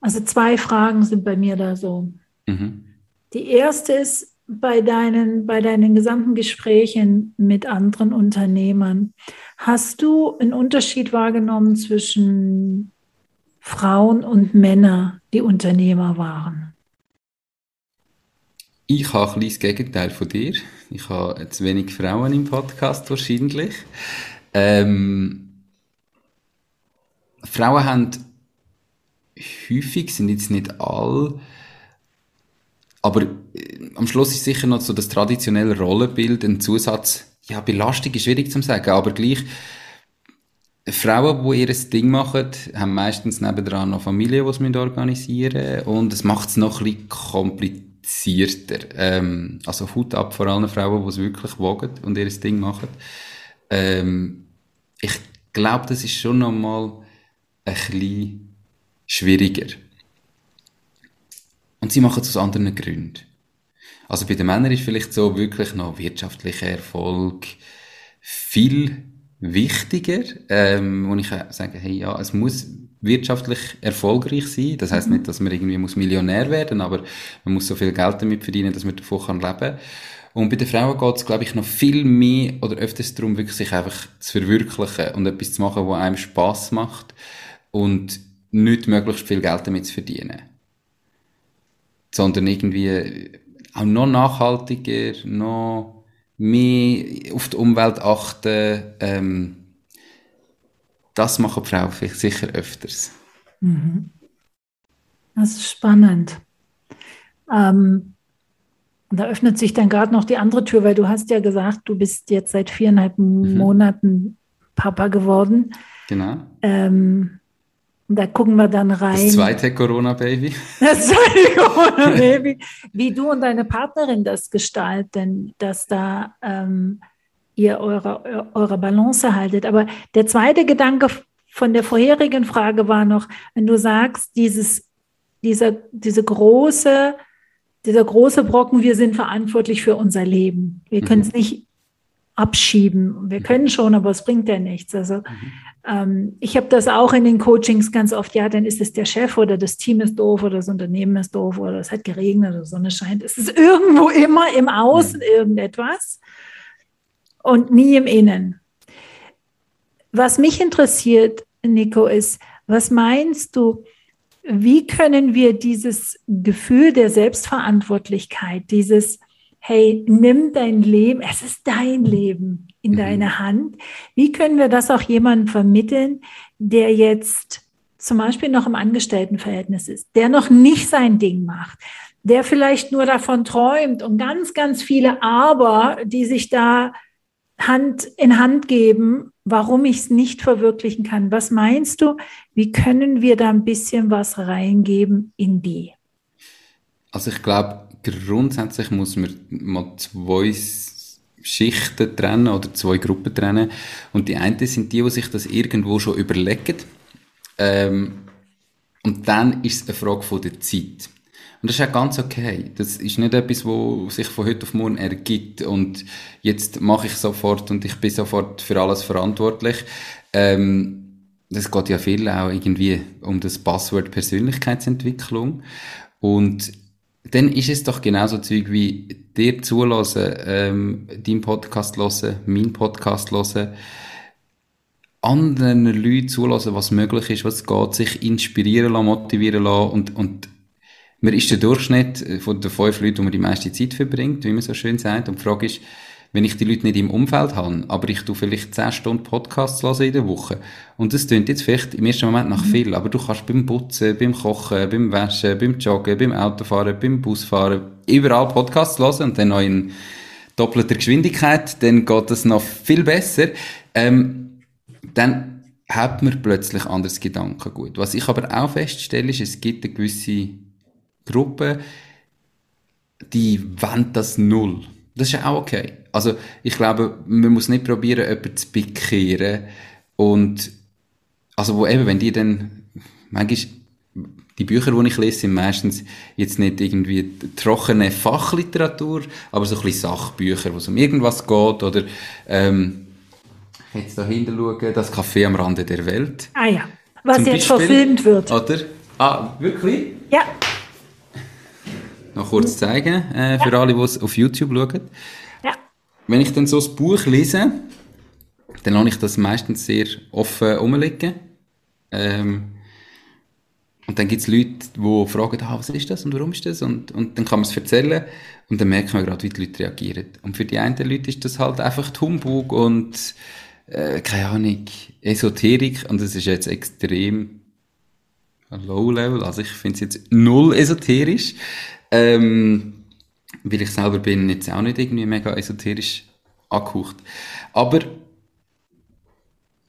Also zwei Fragen sind bei mir da so. Mhm. Die erste ist bei deinen, bei deinen gesamten Gesprächen mit anderen Unternehmern. Hast du einen Unterschied wahrgenommen zwischen Frauen und Männer, die Unternehmer waren? Ich habe ein das Gegenteil von dir. Ich habe zu wenig Frauen im Podcast wahrscheinlich. Ähm, Frauen haben häufig, sind jetzt nicht all, aber äh, am Schluss ist sicher noch so das traditionelle Rollenbild ein Zusatz. Ja, Belastung ist schwierig zu sagen, aber gleich Frauen, die ihr Ding machen, haben meistens nebendran noch Familie, die sie organisieren müssen. Und es macht es noch ein bisschen komplizierter. Ähm, also Hut ab vor allen Frauen, die es wirklich wagen und ihr Ding machen. Ähm, ich glaube, das ist schon noch mal ein bisschen schwieriger. Und sie machen es aus anderen Gründen. Also bei den Männern ist vielleicht so wirklich noch wirtschaftlicher Erfolg viel wichtiger, ähm, wo ich sage, hey, ja, es muss wirtschaftlich erfolgreich sein. Das heißt nicht, dass man irgendwie muss Millionär werden, aber man muss so viel Geld damit verdienen, dass man davon kann leben. Und bei den Frauen geht es, glaube ich, noch viel mehr oder öfters darum, wirklich sich einfach zu verwirklichen und etwas zu machen, was einem Spaß macht und nicht möglichst viel Geld damit zu verdienen. Sondern irgendwie auch noch nachhaltiger, noch mehr auf die Umwelt achten, ähm, das machen die Frauen sicher öfters. Mhm. Das ist spannend. Ähm, da öffnet sich dann gerade noch die andere Tür, weil du hast ja gesagt, du bist jetzt seit viereinhalb mhm. Monaten Papa geworden. Genau. Ähm, da gucken wir dann rein. Das zweite Corona-Baby. *laughs* Das zweite Corona-Baby. Wie du und deine Partnerin das gestalten, dass da ähm, ihr eure, eure Balance haltet. Aber der zweite Gedanke von der vorherigen Frage war noch, wenn du sagst, dieses, dieser, diese große, dieser große Brocken, wir sind verantwortlich für unser Leben. Wir können es mhm. nicht abschieben. Wir können schon, aber es bringt ja nichts. Also mhm. ähm, ich habe das auch in den Coachings ganz oft, ja, dann ist es der Chef oder das Team ist doof oder das Unternehmen ist doof oder es hat geregnet oder Sonne scheint. Es ist irgendwo immer im Außen mhm. irgendetwas und nie im Innen. Was mich interessiert, Nico, ist, was meinst du, wie können wir dieses Gefühl der Selbstverantwortlichkeit, dieses hey, nimm dein Leben, es ist dein Leben in mhm. deine Hand. Wie können wir das auch jemandem vermitteln, der jetzt zum Beispiel noch im Angestelltenverhältnis ist, der noch nicht sein Ding macht, der vielleicht nur davon träumt und ganz, ganz viele Aber, die sich da Hand in Hand geben, warum ich es nicht verwirklichen kann. Was meinst du, wie können wir da ein bisschen was reingeben in die? Also ich glaube, grundsätzlich muss man mal zwei Schichten trennen oder zwei Gruppen trennen. Und die einen sind die, die sich das irgendwo schon überlegen. Ähm, und dann ist es eine Frage von der Zeit. Und das ist auch ganz okay. Das ist nicht etwas, wo sich von heute auf morgen ergibt und jetzt mache ich sofort und ich bin sofort für alles verantwortlich. Ähm, das geht ja viel auch irgendwie um das Passwort Persönlichkeitsentwicklung. Und dann ist es doch genauso Zeug wie dir zulassen, ähm, deinen Podcast hören, meinen Podcast hören, anderen Leuten zulassen, was möglich ist, was geht, sich inspirieren lassen, motivieren lassen und, und man ist der Durchschnitt von den fünf Leuten, wo man die meiste Zeit verbringt, wie man so schön sagt. Und die Frage ist, wenn ich die Leute nicht im Umfeld habe, aber ich tue vielleicht 10 Stunden Podcasts in der Woche. Und das klingt jetzt vielleicht im ersten Moment nach mhm. viel, aber du kannst beim Putzen, beim Kochen, beim Waschen, beim Joggen, beim Autofahren, beim Busfahren, überall Podcasts hören und dann noch in doppelter Geschwindigkeit, dann geht das noch viel besser. Ähm, dann hat man plötzlich anderes Gedankengut. Was ich aber auch feststelle, ist, es gibt eine gewisse Gruppe, die wollen das null. Das ist auch okay. Also, ich glaube, man muss nicht probieren, jemanden zu bekehren. Und, also, wo eben, wenn die dann, manchmal, die Bücher, die ich lese, sind meistens jetzt nicht irgendwie trockene Fachliteratur, aber so ein bisschen Sachbücher, wo es um irgendwas geht, oder, ähm, jetzt da hinten schauen, das Café am Rande der Welt. Ah ja, was Zum jetzt Beispiel, verfilmt wird. Oder? Ah, wirklich? Ja noch kurz zeigen, äh, für ja. alle, die es auf YouTube schauen. Wenn ich dann so das Buch lese, dann lasse ich das meistens sehr offen rumliegen. Ähm, und dann gibt es Leute, die fragen, ah, was ist das und warum ist das? Und, und dann kann man es erzählen und dann merkt man gerade, wie die Leute reagieren. Und für die einen Leute ist das halt einfach Humbug und äh, keine Ahnung, Esoterik und das ist jetzt extrem low level, also ich finde es jetzt null esoterisch. Ähm, weil ich selber bin jetzt auch nicht irgendwie mega esoterisch angehaucht. Aber,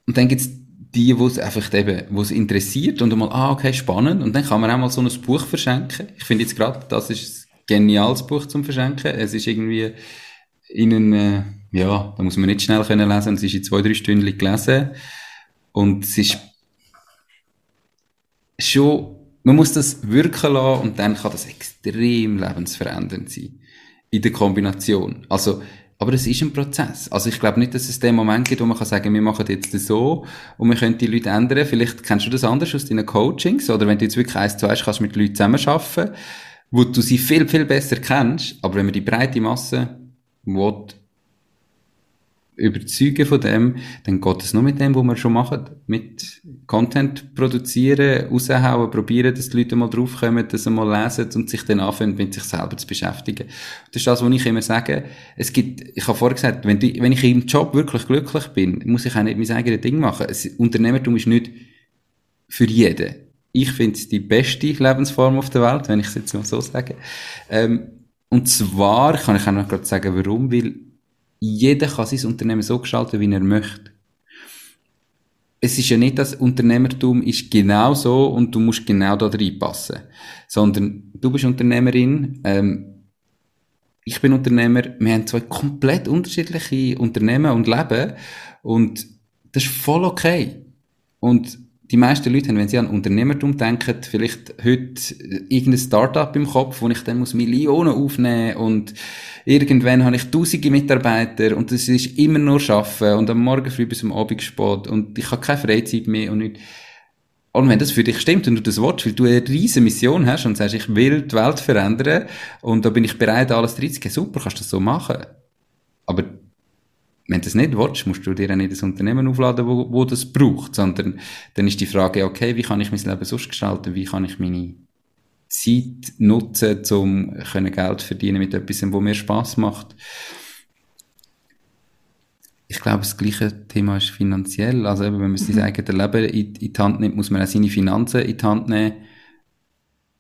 und dann gibt's die, wo es einfach eben, wo es interessiert und mal, ah, okay, spannend. Und dann kann man auch mal so ein Buch verschenken. Ich finde jetzt gerade, das ist ein geniales Buch zum Verschenken. Es ist irgendwie in einen, äh, ja, da muss man nicht schnell können lesen. Es ist in zwei, drei Stunden gelesen. Und es ist schon man muss das wirken lassen und dann kann das extrem lebensverändernd sein. In der Kombination. Also, aber es ist ein Prozess. Also ich glaube nicht, dass es den Moment gibt, wo man kann sagen, wir machen jetzt das so und wir können die Leute ändern. Vielleicht kennst du das anders aus deinen Coachings oder wenn du jetzt wirklich eins zu eins kannst mit Leuten zusammenarbeiten, wo du sie viel, viel besser kennst. Aber wenn man die breite Masse will, überzeugen von dem, dann geht es nur mit dem, was wir schon machen. Mit Content produzieren, raushauen, probieren, dass die Leute mal draufkommen, dass sie mal lesen und sich dann anfangen, mit sich selber zu beschäftigen. Das ist das, was ich immer sage. Es gibt, ich habe vorher gesagt, wenn, du, wenn ich im Job wirklich glücklich bin, muss ich auch nicht mein eigenes Ding machen. Es, Unternehmertum ist nicht für jeden. Ich finde es die beste Lebensform auf der Welt, wenn ich es jetzt mal so sage. Ähm, und zwar kann ich auch noch gerade sagen, warum, weil jeder kann sein Unternehmen so gestalten, wie er möchte. Es ist ja nicht, dass Unternehmertum ist genau so und du musst genau da reinpassen. Sondern du bist Unternehmerin, ähm, ich bin Unternehmer, wir haben zwei komplett unterschiedliche Unternehmen und Leben und das ist voll okay. Und die meisten Leute haben, wenn sie an Unternehmertum denken, vielleicht heute irgendein Startup im Kopf, wo ich dann muss Millionen aufnehmen und irgendwann habe ich tausende Mitarbeiter und das ist immer nur Schaffen und am Morgen früh bis am Abend spät und ich habe keine Freizeit mehr und nicht. Und wenn das für dich stimmt und du das willst, weil du eine riesige Mission hast und sagst, ich will die Welt verändern und da bin ich bereit, alles reinzugehen, super, kannst du das so machen. Aber wenn du das nicht willst, musst du dir auch nicht ein Unternehmen aufladen, wo, wo das braucht, sondern dann ist die Frage, okay, wie kann ich mein Leben sonst gestalten, wie kann ich meine Zeit nutzen, um können Geld verdienen mit etwas, wo mir Spaß macht. Ich glaube, das gleiche Thema ist finanziell. Also eben, wenn man sein mhm. eigenes Leben in, in die Hand nimmt, muss man auch seine Finanzen in die Hand nehmen,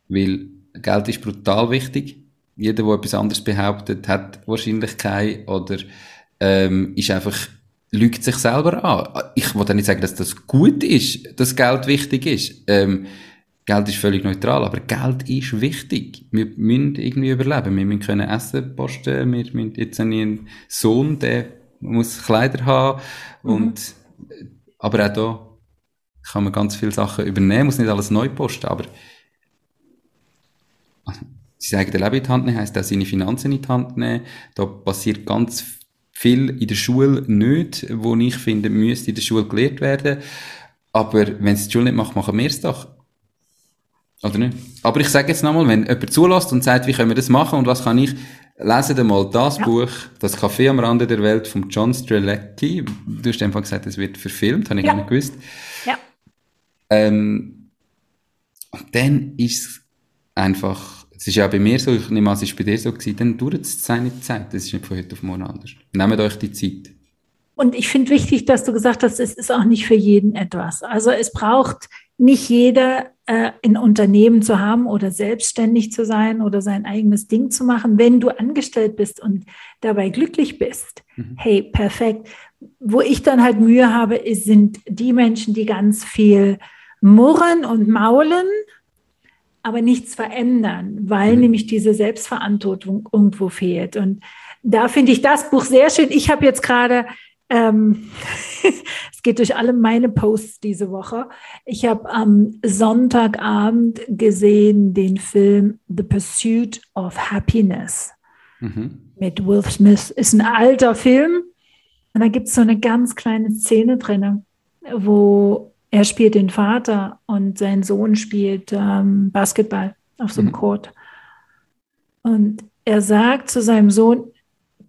weil Geld ist brutal wichtig. Jeder, der etwas anderes behauptet, hat wahrscheinlich kein oder ähm, ist einfach, lügt sich selber an. Ich will nicht sagen, dass das gut ist, dass Geld wichtig ist. Ähm, Geld ist völlig neutral, aber Geld ist wichtig. Wir müssen irgendwie überleben. Wir müssen können Essen posten. Wir müssen jetzt einen Sohn, der muss Kleider haben. Mhm. Und, aber auch da kann man ganz viele Sachen übernehmen, muss nicht alles neu posten, aber *laughs* sein eigenes Leben in die Hand nehmen, heisst auch seine Finanzen in die Hand nehmen. Da passiert ganz viel in der Schule nicht, wo ich finde, müsste in der Schule gelehrt werden. Aber wenn es die Schule nicht macht, machen wir es doch. Oder nicht? Aber ich sage jetzt nochmal, wenn jemand zulässt und sagt, wie können wir das machen und was kann ich, lesen mal das ja. Buch, Das Café am Rande der Welt von John Strelecki. Du hast einfach gesagt, es wird verfilmt, habe ich ja. gar nicht gewusst. Ja. Ähm, und dann ist es einfach, es ist ja bei mir so, ich nehme an, es ist bei dir so gewesen, dann dauert es seine Zeit. Das ist nicht von heute auf morgen anders. Nehmt euch die Zeit. Und ich finde wichtig, dass du gesagt hast, es ist auch nicht für jeden etwas. Also es braucht nicht jeder äh, ein Unternehmen zu haben oder selbstständig zu sein oder sein eigenes Ding zu machen, wenn du angestellt bist und dabei glücklich bist. Mhm. Hey, perfekt. Wo ich dann halt Mühe habe, ist, sind die Menschen, die ganz viel murren und maulen, aber nichts verändern, weil mhm. nämlich diese Selbstverantwortung irgendwo fehlt. Und da finde ich das Buch sehr schön. Ich habe jetzt gerade ähm, *laughs* es geht durch alle meine Posts diese Woche. Ich habe am Sonntagabend gesehen den Film The Pursuit of Happiness mhm. mit Will Smith. Ist ein alter Film. Und da gibt es so eine ganz kleine Szene drin, wo er spielt den Vater und sein Sohn spielt ähm, Basketball auf so einem mhm. Court. Und er sagt zu seinem Sohn,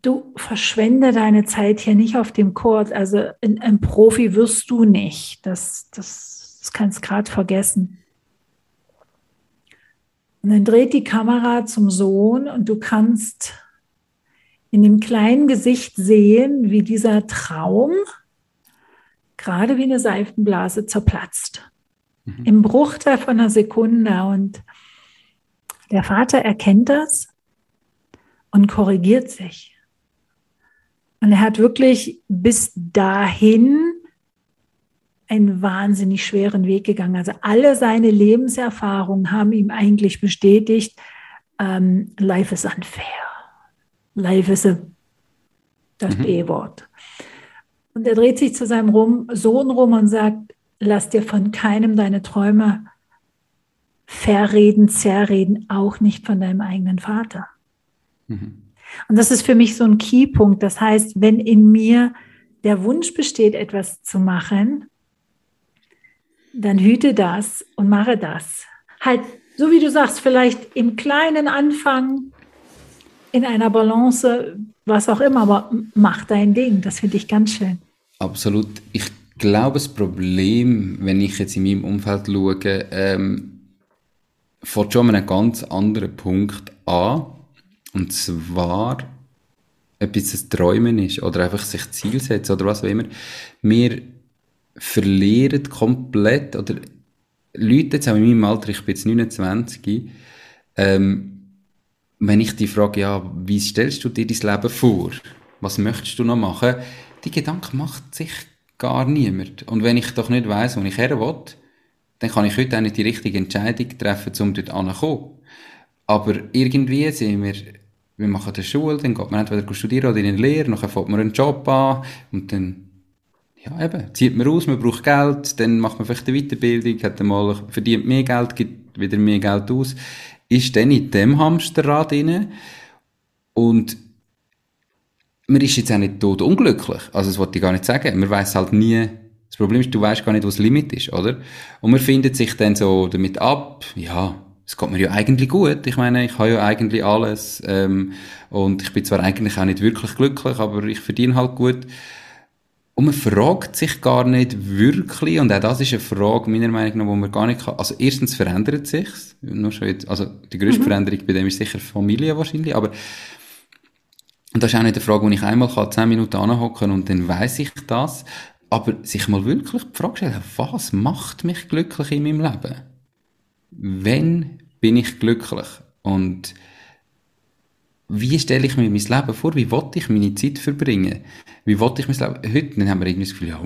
du verschwende deine Zeit hier nicht auf dem Court. Also ein, ein Profi wirst du nicht. Das, das, das kannst gerade vergessen. Und dann dreht die Kamera zum Sohn und du kannst in dem kleinen Gesicht sehen, wie dieser Traum gerade wie eine Seifenblase zerplatzt. Mhm. Im Bruchteil von einer Sekunde. Und der Vater erkennt das und korrigiert sich. Und er hat wirklich bis dahin einen wahnsinnig schweren Weg gegangen. Also alle seine Lebenserfahrungen haben ihm eigentlich bestätigt, ähm, life is unfair. Life is a, das mhm. B-Wort. Und er dreht sich zu seinem rum, Sohn rum und sagt, lass dir von keinem deine Träume verreden, zerreden, auch nicht von deinem eigenen Vater. Mhm. Und das ist für mich so ein Keypunkt. Das heißt, wenn in mir der Wunsch besteht, etwas zu machen, dann hüte das und mache das. Halt, so wie du sagst, vielleicht im kleinen Anfang, in einer Balance, was auch immer, aber mach dein Ding. Das finde ich ganz schön. Absolut. Ich glaube, das Problem, wenn ich jetzt in meinem Umfeld schaue, ähm, fängt schon an einem ganz anderen Punkt an. Und zwar, ob es ein Träumen ist oder einfach sich Ziel setzen oder was auch immer. Wir verlieren komplett, oder Leute jetzt auch in meinem Alter, ich bin jetzt 29, ähm, wenn ich die frage, ja, wie stellst du dir dein Leben vor? Was möchtest du noch machen? Die Gedanken macht sich gar niemand. Und wenn ich doch nicht weiß, wo ich her will, dann kann ich heute auch nicht die richtige Entscheidung treffen, um dort anzukommen. Aber irgendwie sind wir, wir machen eine Schule, dann geht man entweder studieren oder in eine Lehre, dann fängt man einen Job an und dann, ja eben, zieht man aus, man braucht Geld, dann macht man vielleicht eine Weiterbildung, hat einmal, verdient mehr Geld, gibt wieder mehr Geld aus, ist dann in dem Hamsterrad drin und man ist jetzt auch nicht tot unglücklich. Also, das wollte ich gar nicht sagen. Man weiß halt nie, das Problem ist, du weißt gar nicht, wo das Limit ist, oder? Und man findet sich dann so damit ab, ja, es geht mir ja eigentlich gut. Ich meine, ich habe ja eigentlich alles. Ähm, und ich bin zwar eigentlich auch nicht wirklich glücklich, aber ich verdiene halt gut. Und man fragt sich gar nicht wirklich, und auch das ist eine Frage, meiner Meinung nach, wo man gar nicht kann. Also, erstens verändert sich's. Nur schon jetzt, also, die größte mhm. Veränderung bei dem ist sicher Familie wahrscheinlich, aber, und das ist auch nicht eine Frage, wo ich einmal kann, zehn Minuten anhocken und dann weiß ich das. Aber sich mal wirklich die Frage stellen, was macht mich glücklich in meinem Leben? wenn bin ich glücklich? Und wie stelle ich mir mein Leben vor? Wie wollte ich meine Zeit verbringen? Wie wollte ich mein Leben? Heute dann haben wir irgendwie das Gefühl, ja,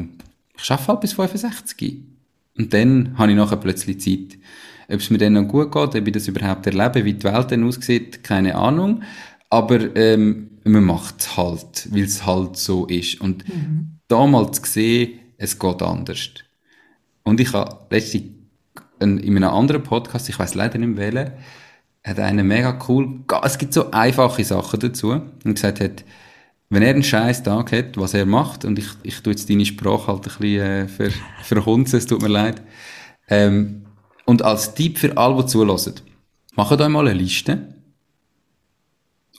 ich arbeite halt bis 65. Und dann habe ich nachher plötzlich Zeit. Ob es mir dann noch gut geht, ob ich das überhaupt erlebe, wie die Welt dann aussieht, keine Ahnung. Aber ähm, man macht es halt, weil es halt so ist. Und mhm. damals gesehen, es geht anders. Und ich habe letztens in einem anderen Podcast, ich weiß leider nicht wählen, hat einer mega cool, es gibt so einfache Sachen dazu, und gesagt hat, wenn er einen scheiß Tag hat, was er macht, und ich, ich tue jetzt deine Sprache halt ein bisschen äh, ver, *laughs* verhunzen, es tut mir leid, ähm, und als Tipp für alle, die zulassen, macht euch mal eine Liste,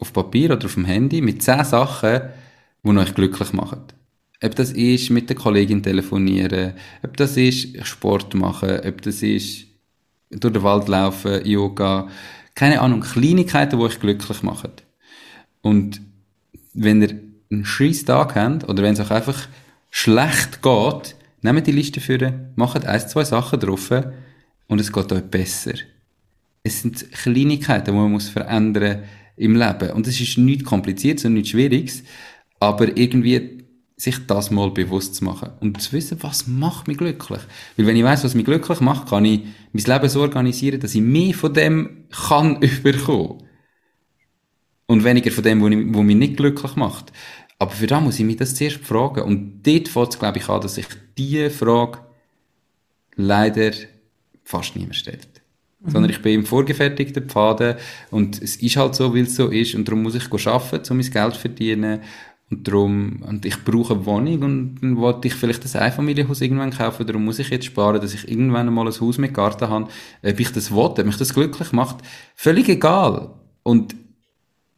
auf Papier oder auf dem Handy, mit zehn Sachen, die euch glücklich machen. Ob das ist mit der Kollegin telefonieren, ob das ist Sport machen, ob das ist durch den Wald laufen, Yoga, keine Ahnung, Kleinigkeiten, die euch glücklich machen. Und wenn ihr einen scheiß Tag habt, oder wenn es euch einfach schlecht geht, nehmt die Liste für, macht ein, zwei Sachen drauf und es geht euch besser. Es sind Kleinigkeiten, die man muss verändern im Leben. Und es ist nichts Kompliziertes und nichts Schwieriges, aber irgendwie sich das mal bewusst zu machen und zu wissen, was macht mich glücklich. Weil wenn ich weiß, was mich glücklich macht, kann ich mein Leben so organisieren, dass ich mehr von dem kann *laughs* überkommen und weniger von dem, was mich nicht glücklich macht. Aber für das muss ich mich das zuerst fragen. Und dort fängt es, glaube ich, an, dass sich diese Frage leider fast niemand stellt. Sondern ich bin im vorgefertigten Pfaden und es ist halt so, weil es so ist und darum muss ich arbeiten, um mein Geld zu verdienen und darum, und ich brauche eine Wohnung und dann wollte ich vielleicht ein Einfamilienhaus irgendwann kaufen, darum muss ich jetzt sparen, dass ich irgendwann mal ein Haus mit Garten habe. Ob ich das will, ob mich das glücklich macht, völlig egal. Und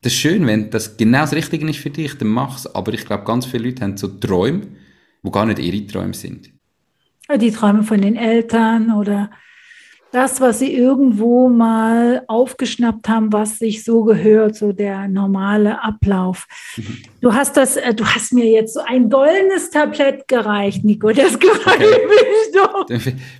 das ist schön, wenn das genau das Richtige ist für dich, dann mach's. Aber ich glaube, ganz viele Leute haben so Träume, die gar nicht ihre Träume sind. Die Träume von den Eltern oder das, was sie irgendwo mal aufgeschnappt haben, was sich so gehört, so der normale Ablauf. Mhm. Du hast das, äh, du hast mir jetzt so ein goldenes Tablett gereicht, Nico. Das gefällt mich doch.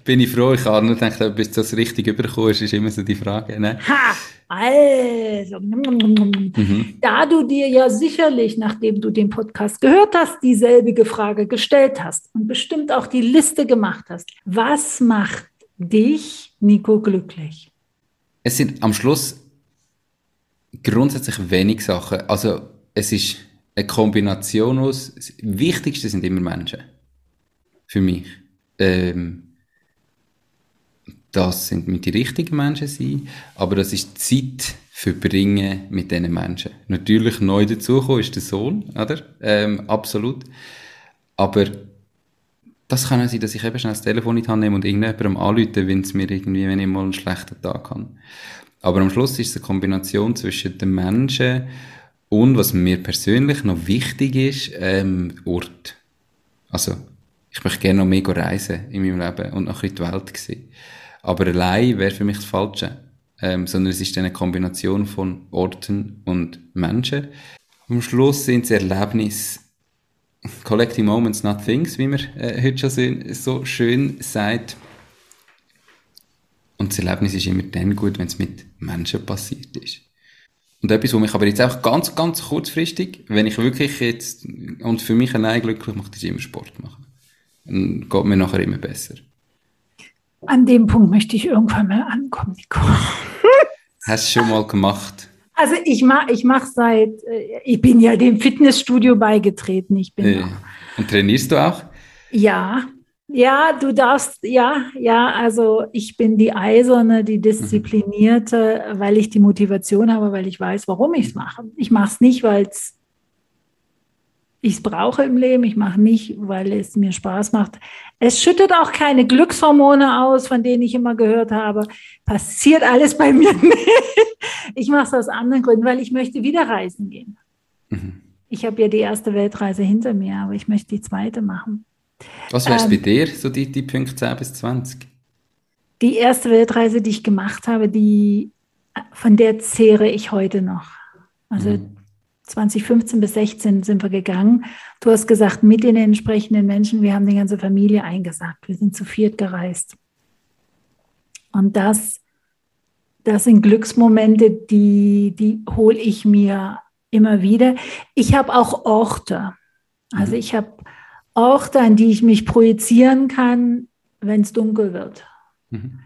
Bin ich froh. Ich habe nur gedacht, bis das richtig überkommen ist, ist immer so die Frage. Ne? Ha! Also, mhm. da du dir ja sicherlich, nachdem du den Podcast gehört hast, dieselbige Frage gestellt hast und bestimmt auch die Liste gemacht hast, was macht dich, Nico, glücklich? Es sind am Schluss grundsätzlich wenig Sachen. Also es ist eine Kombination aus, das Wichtigste sind immer Menschen. Für mich. Ähm, das sind mit die richtigen Menschen sein, aber das ist Zeit verbringen mit diesen Menschen. Natürlich neu dazugekommen ist der Sohn, oder? Ähm, absolut. Aber das kann sein, dass ich eben schnell das Telefon nicht nehme und irgendjemandem anrufe, wenn es mir irgendwie, wenn ich mal einen schlechten Tag habe. Aber am Schluss ist es eine Kombination zwischen den Menschen und, was mir persönlich noch wichtig ist, ähm, Ort. Also, ich möchte gerne noch mehr reisen in meinem Leben und noch ein bisschen die Welt sehen. Aber allein wäre für mich das Falsche. Ähm, sondern es ist eine Kombination von Orten und Menschen. Am Schluss sind es Erlebnisse, Collecting Moments, not Things, wie man äh, heute schon so schön sagt. Und das Erlebnis ist immer dann gut, wenn es mit Menschen passiert ist. Und etwas, was mich aber jetzt auch ganz, ganz kurzfristig, wenn ich wirklich jetzt, und für mich allein glücklich macht, ist immer Sport machen. Dann geht mir nachher immer besser. An dem Punkt möchte ich irgendwann mal ankommen, Nico. Hast du schon mal gemacht? Also ich mache ich mach seit, äh, ich bin ja dem Fitnessstudio beigetreten. Ich bin äh, und trainierst du auch? Ja, ja, du darfst, ja, ja, also ich bin die Eiserne, die Disziplinierte, weil ich die Motivation habe, weil ich weiß, warum ich es mache. Ich mache es nicht, weil es ich es brauche im Leben. Ich mache nicht, weil es mir Spaß macht. Es schüttet auch keine Glückshormone aus, von denen ich immer gehört habe. Passiert alles bei mir *laughs* nicht. Ich mache es aus anderen Gründen, weil ich möchte wieder reisen gehen. Mhm. Ich habe ja die erste Weltreise hinter mir, aber ich möchte die zweite machen. Was wäre es ähm, bei dir, so die, die Punkte 10 bis 20? Die erste Weltreise, die ich gemacht habe, die, von der zehre ich heute noch. Also mhm. 2015 bis 16 sind wir gegangen. Du hast gesagt, mit den entsprechenden Menschen, wir haben die ganze Familie eingesagt. Wir sind zu viert gereist. Und das, das sind Glücksmomente, die, die hole ich mir immer wieder. Ich habe auch Orte. Also mhm. ich habe Orte, an die ich mich projizieren kann, wenn es dunkel wird. Mhm.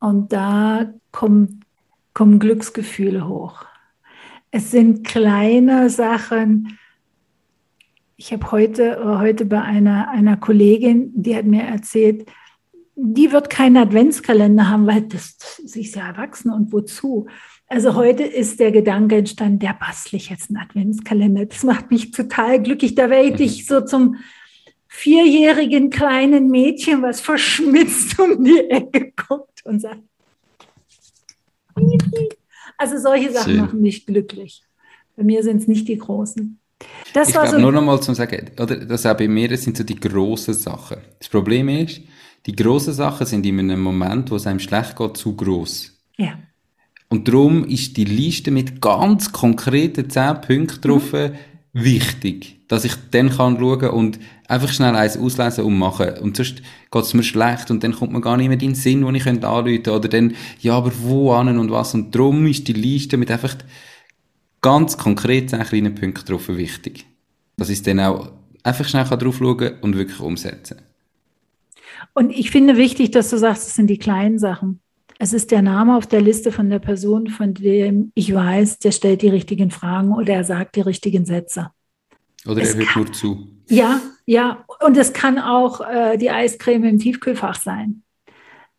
Und da kommen, kommen Glücksgefühle hoch. Es sind kleine Sachen. Ich habe heute, heute bei einer, einer Kollegin, die hat mir erzählt, die wird keinen Adventskalender haben, weil das, das ist ja erwachsen und wozu? Also heute ist der Gedanke entstanden, der bastle ich jetzt einen Adventskalender. Das macht mich total glücklich. Da werde ich so zum vierjährigen kleinen Mädchen, was verschmitzt um die Ecke guckt und sagt, also solche Sachen Schön. machen mich glücklich. Bei mir sind es nicht die großen. Das ich glaube, so nur noch mal zum Sagen, oder, das auch bei mir, das sind so die großen Sachen. Das Problem ist, die großen Sachen sind in einem Moment, wo es einem schlecht geht, zu groß. Ja. Und darum ist die Liste mit ganz konkreten zehn Punkten drauf mhm. wichtig, dass ich dann kann schauen und einfach schnell eins auslesen und machen. Und sonst es mir schlecht und dann kommt man gar nicht mehr in den Sinn, wo ich anrufen könnte. Oder dann, ja, aber wo an und was. Und darum ist die Liste mit einfach ganz konkret kleinen Punkten drauf wichtig. Dass ich dann auch einfach schnell drauf schauen und wirklich umsetzen Und ich finde wichtig, dass du sagst, es sind die kleinen Sachen. Es ist der Name auf der Liste von der Person, von dem ich weiß, der stellt die richtigen Fragen oder er sagt die richtigen Sätze. Oder es er hört kann, nur zu. Ja, ja. Und es kann auch äh, die Eiscreme im Tiefkühlfach sein.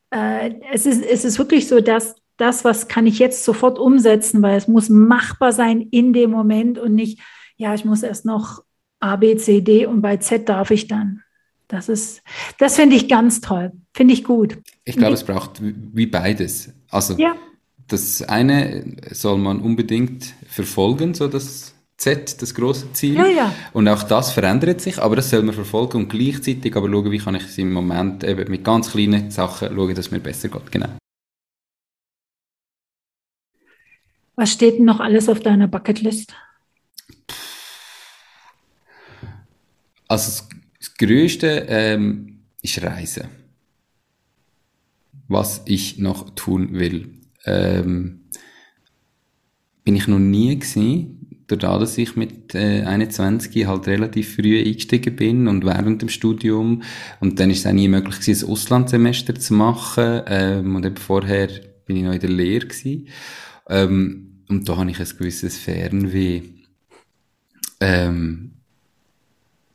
Äh, es, ist, es ist wirklich so, dass das, was kann ich jetzt sofort umsetzen, weil es muss machbar sein in dem Moment und nicht, ja, ich muss erst noch A, B, C, D und bei Z darf ich dann. Das ist, das finde ich ganz toll. Finde ich gut. Ich glaube, es braucht wie beides. Also, ja. das eine soll man unbedingt verfolgen, so das Z, das große Ziel. Ja, ja. Und auch das verändert sich, aber das soll man verfolgen und gleichzeitig aber schauen, wie kann ich es im Moment eben mit ganz kleinen Sachen schauen, dass es mir besser geht. Genau. Was steht denn noch alles auf deiner Bucketlist? Also das Größte ähm, ist Reisen. Was ich noch tun will. Ähm, bin ich noch nie gesehen, dadurch, dass ich mit äh, 21 halt relativ früh eingestiegen bin und während dem Studium und dann ist es auch nie möglich gewesen, ein Auslandssemester zu machen ähm, und eben vorher bin ich noch in der Lehre gewesen. Ähm, und da habe ich ein gewisses Fernweh. Ähm,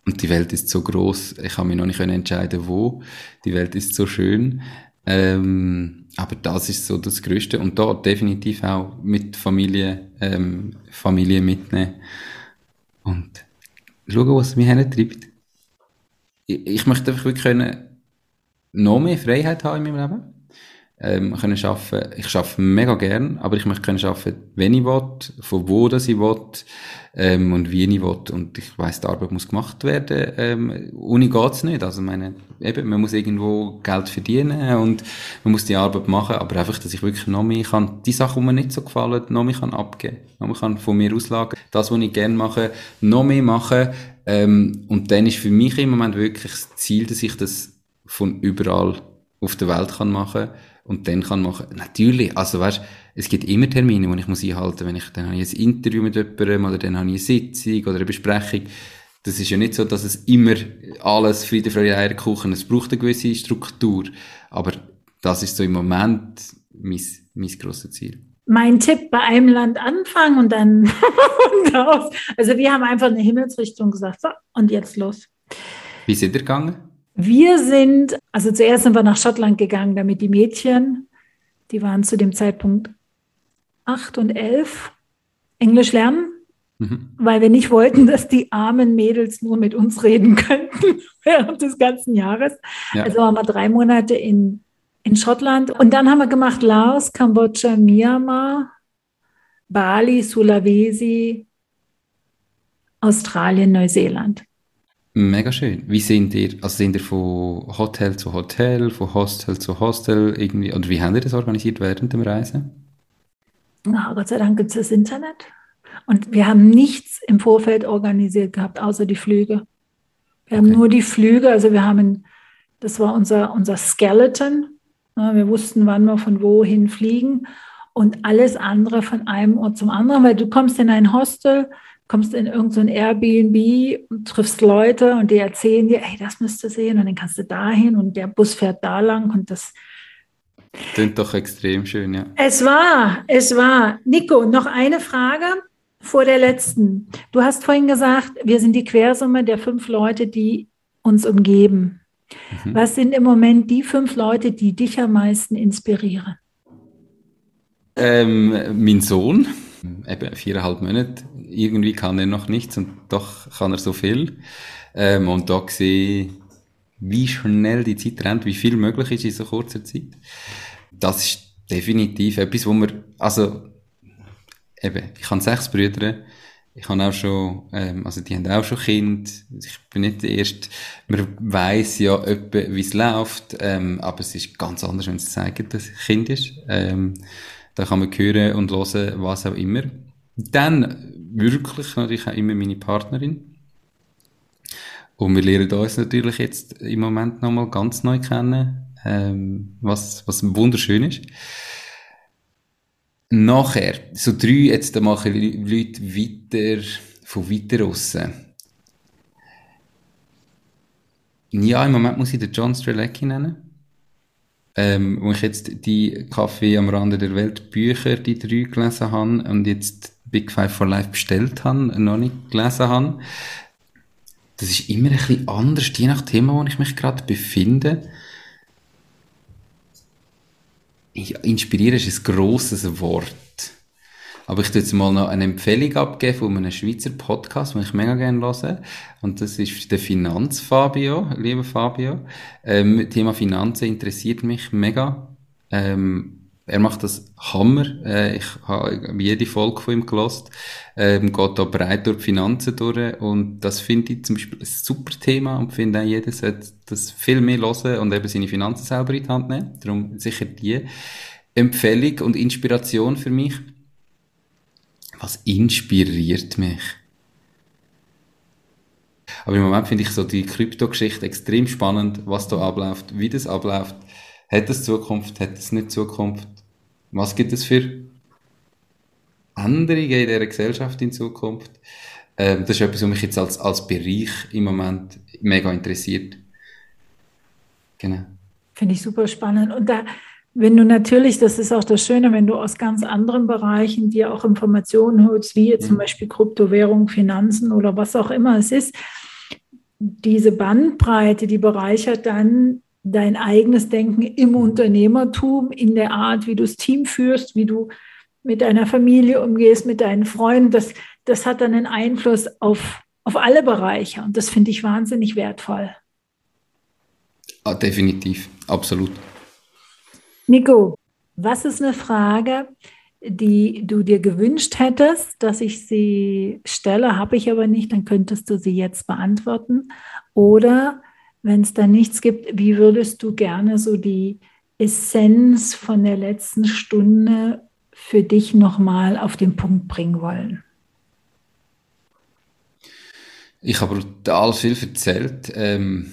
und die Welt ist so groß, ich habe mich noch nicht entscheiden, wo. Die Welt ist so schön. Ähm, aber das ist so das Größte. Und da definitiv auch mit Familie, ähm, Familie mitnehmen. Und schauen, was mich hintreibt. Ich, ich möchte einfach wirklich können, noch mehr Freiheit haben in meinem Leben ähm, können arbeiten. Ich arbeite mega gern, aber ich möchte können arbeiten, wenn ich will, von wo das ich will, ähm, und wie ich will. Und ich weiss, die Arbeit muss gemacht werden. Ähm, ohne geht's nicht. Also, meine, eben, man muss irgendwo Geld verdienen und man muss die Arbeit machen, aber einfach, dass ich wirklich noch mehr kann, die Sachen, die mir nicht so gefallen, noch mehr kann abgeben. Noch mehr kann von mir auslagern. Das, was ich gerne mache, noch mehr machen. Ähm, und dann ist für mich im Moment wirklich das Ziel, dass ich das von überall auf der Welt kann machen kann und dann kann machen. Natürlich, also weißt, es gibt immer Termine, die ich muss einhalten, wenn ich dann habe ich ein Interview mit jemandem oder dann habe ich eine Sitzung oder eine Besprechung. Das ist ja nicht so, dass es immer alles Friede, Freude, Eierkuchen, es braucht eine gewisse Struktur. Aber das ist so im Moment mein, mein grosses Ziel. Mein Tipp, bei einem Land anfangen und dann. *laughs* Also wir haben einfach eine Himmelsrichtung gesagt, so, und jetzt los. Wie sind ihr gegangen? Wir sind, also zuerst sind wir nach Schottland gegangen, damit die Mädchen, die waren zu dem Zeitpunkt acht und elf, Englisch lernen, mhm. weil wir nicht wollten, dass die armen Mädels nur mit uns reden könnten *laughs* während des ganzen Jahres. Ja. Also waren wir drei Monate in, in Schottland und dann haben wir gemacht Laos, Kambodscha, Myanmar, Bali, Sulawesi, Australien, Neuseeland. Mega schön. Wie sind ihr, also sind ihr von Hotel zu Hotel, von Hostel zu Hostel irgendwie, oder wie habt ihr das organisiert während dem Reisen? Na, Gott sei Dank gibt es das Internet. Und wir haben nichts im Vorfeld organisiert gehabt, außer die Flüge. Wir haben nur die Flüge, also wir haben, das war unser, unser Skeleton. Wir wussten, wann wir von wohin fliegen und alles andere von einem Ort zum anderen, weil du kommst in ein Hostel, kommst in irgendein so Airbnb und triffst Leute und die erzählen dir, hey, das müsst du sehen und dann kannst du dahin und der Bus fährt da lang und das. Klingt doch extrem schön, ja. Es war, es war. Nico, noch eine Frage vor der letzten. Du hast vorhin gesagt, wir sind die Quersumme der fünf Leute, die uns umgeben. Mhm. Was sind im Moment die fünf Leute, die dich am meisten inspirieren? ähm, mein Sohn, eben viereinhalb Monate, irgendwie kann er noch nichts und doch kann er so viel. Ähm, und da sehe wie schnell die Zeit rennt, wie viel möglich ist in so kurzer Zeit. Das ist definitiv etwas, wo man, also, eben, ich habe sechs Brüder, ich habe auch schon, ähm, also die haben auch schon Kind. Ich bin nicht der Erste. Man weiss ja wie es läuft, ähm, aber es ist ganz anders, wenn sie zeigen, dass es Kind ist. Ähm, da kann man hören und hören, was auch immer. Dann wirklich natürlich auch immer meine Partnerin. Und wir lernen uns natürlich jetzt im Moment nochmal ganz neu kennen, ähm, was, was wunderschön ist. Nachher, so drei, jetzt machen Leute weiter, von weiter raus. Ja, im Moment muss ich den John Strelecki nennen. Ähm, wo ich jetzt die Kaffee am Rande der Welt Bücher, die drei gelesen habe und jetzt Big Five for Life bestellt habe, noch nicht gelesen habe. Das ist immer ein bisschen anders, je nach Thema, wo ich mich gerade befinde inspirieren ist ein grosses Wort. Aber ich tue jetzt mal noch eine Empfehlung abgeben von einem Schweizer Podcast, den ich mega gerne höre. Und das ist der Finanzfabio, lieber Fabio. Ähm, Thema Finanzen interessiert mich mega. Ähm, er macht das Hammer. Äh, ich habe jede Folge von ihm gelost. Ähm, geht da breit durch die Finanzen durch. Und das finde ich zum Beispiel ein super Thema und finde auch jeder sollte das viel mehr hören und eben seine Finanzen selber in die Hand nehmen. Darum sicher die Empfehlung und Inspiration für mich. Was inspiriert mich? Aber im Moment finde ich so die Krypto-Geschichte extrem spannend, was da abläuft, wie das abläuft. Hat es Zukunft, hat es nicht Zukunft? Was gibt es für Änderungen in dieser Gesellschaft in Zukunft? Ähm, das ist etwas, was mich jetzt als, als Bereich im Moment mega interessiert. Genau. Finde ich super spannend. Und da, wenn du natürlich, das ist auch das Schöne, wenn du aus ganz anderen Bereichen dir auch Informationen holst, wie jetzt mhm. zum Beispiel Kryptowährung, Finanzen oder was auch immer es ist, diese Bandbreite, die bereichert dann dein eigenes Denken im Unternehmertum, in der Art, wie du das Team führst, wie du mit deiner Familie umgehst, mit deinen Freunden. Das, das hat dann einen Einfluss auf, auf alle Bereiche und das finde ich wahnsinnig wertvoll. Ah, definitiv, absolut. Nico, was ist eine Frage, die du dir gewünscht hättest, dass ich sie stelle, habe ich aber nicht, dann könntest du sie jetzt beantworten. Oder wenn es da nichts gibt, wie würdest du gerne so die Essenz von der letzten Stunde für dich nochmal auf den Punkt bringen wollen? Ich habe brutal viel erzählt. Ähm,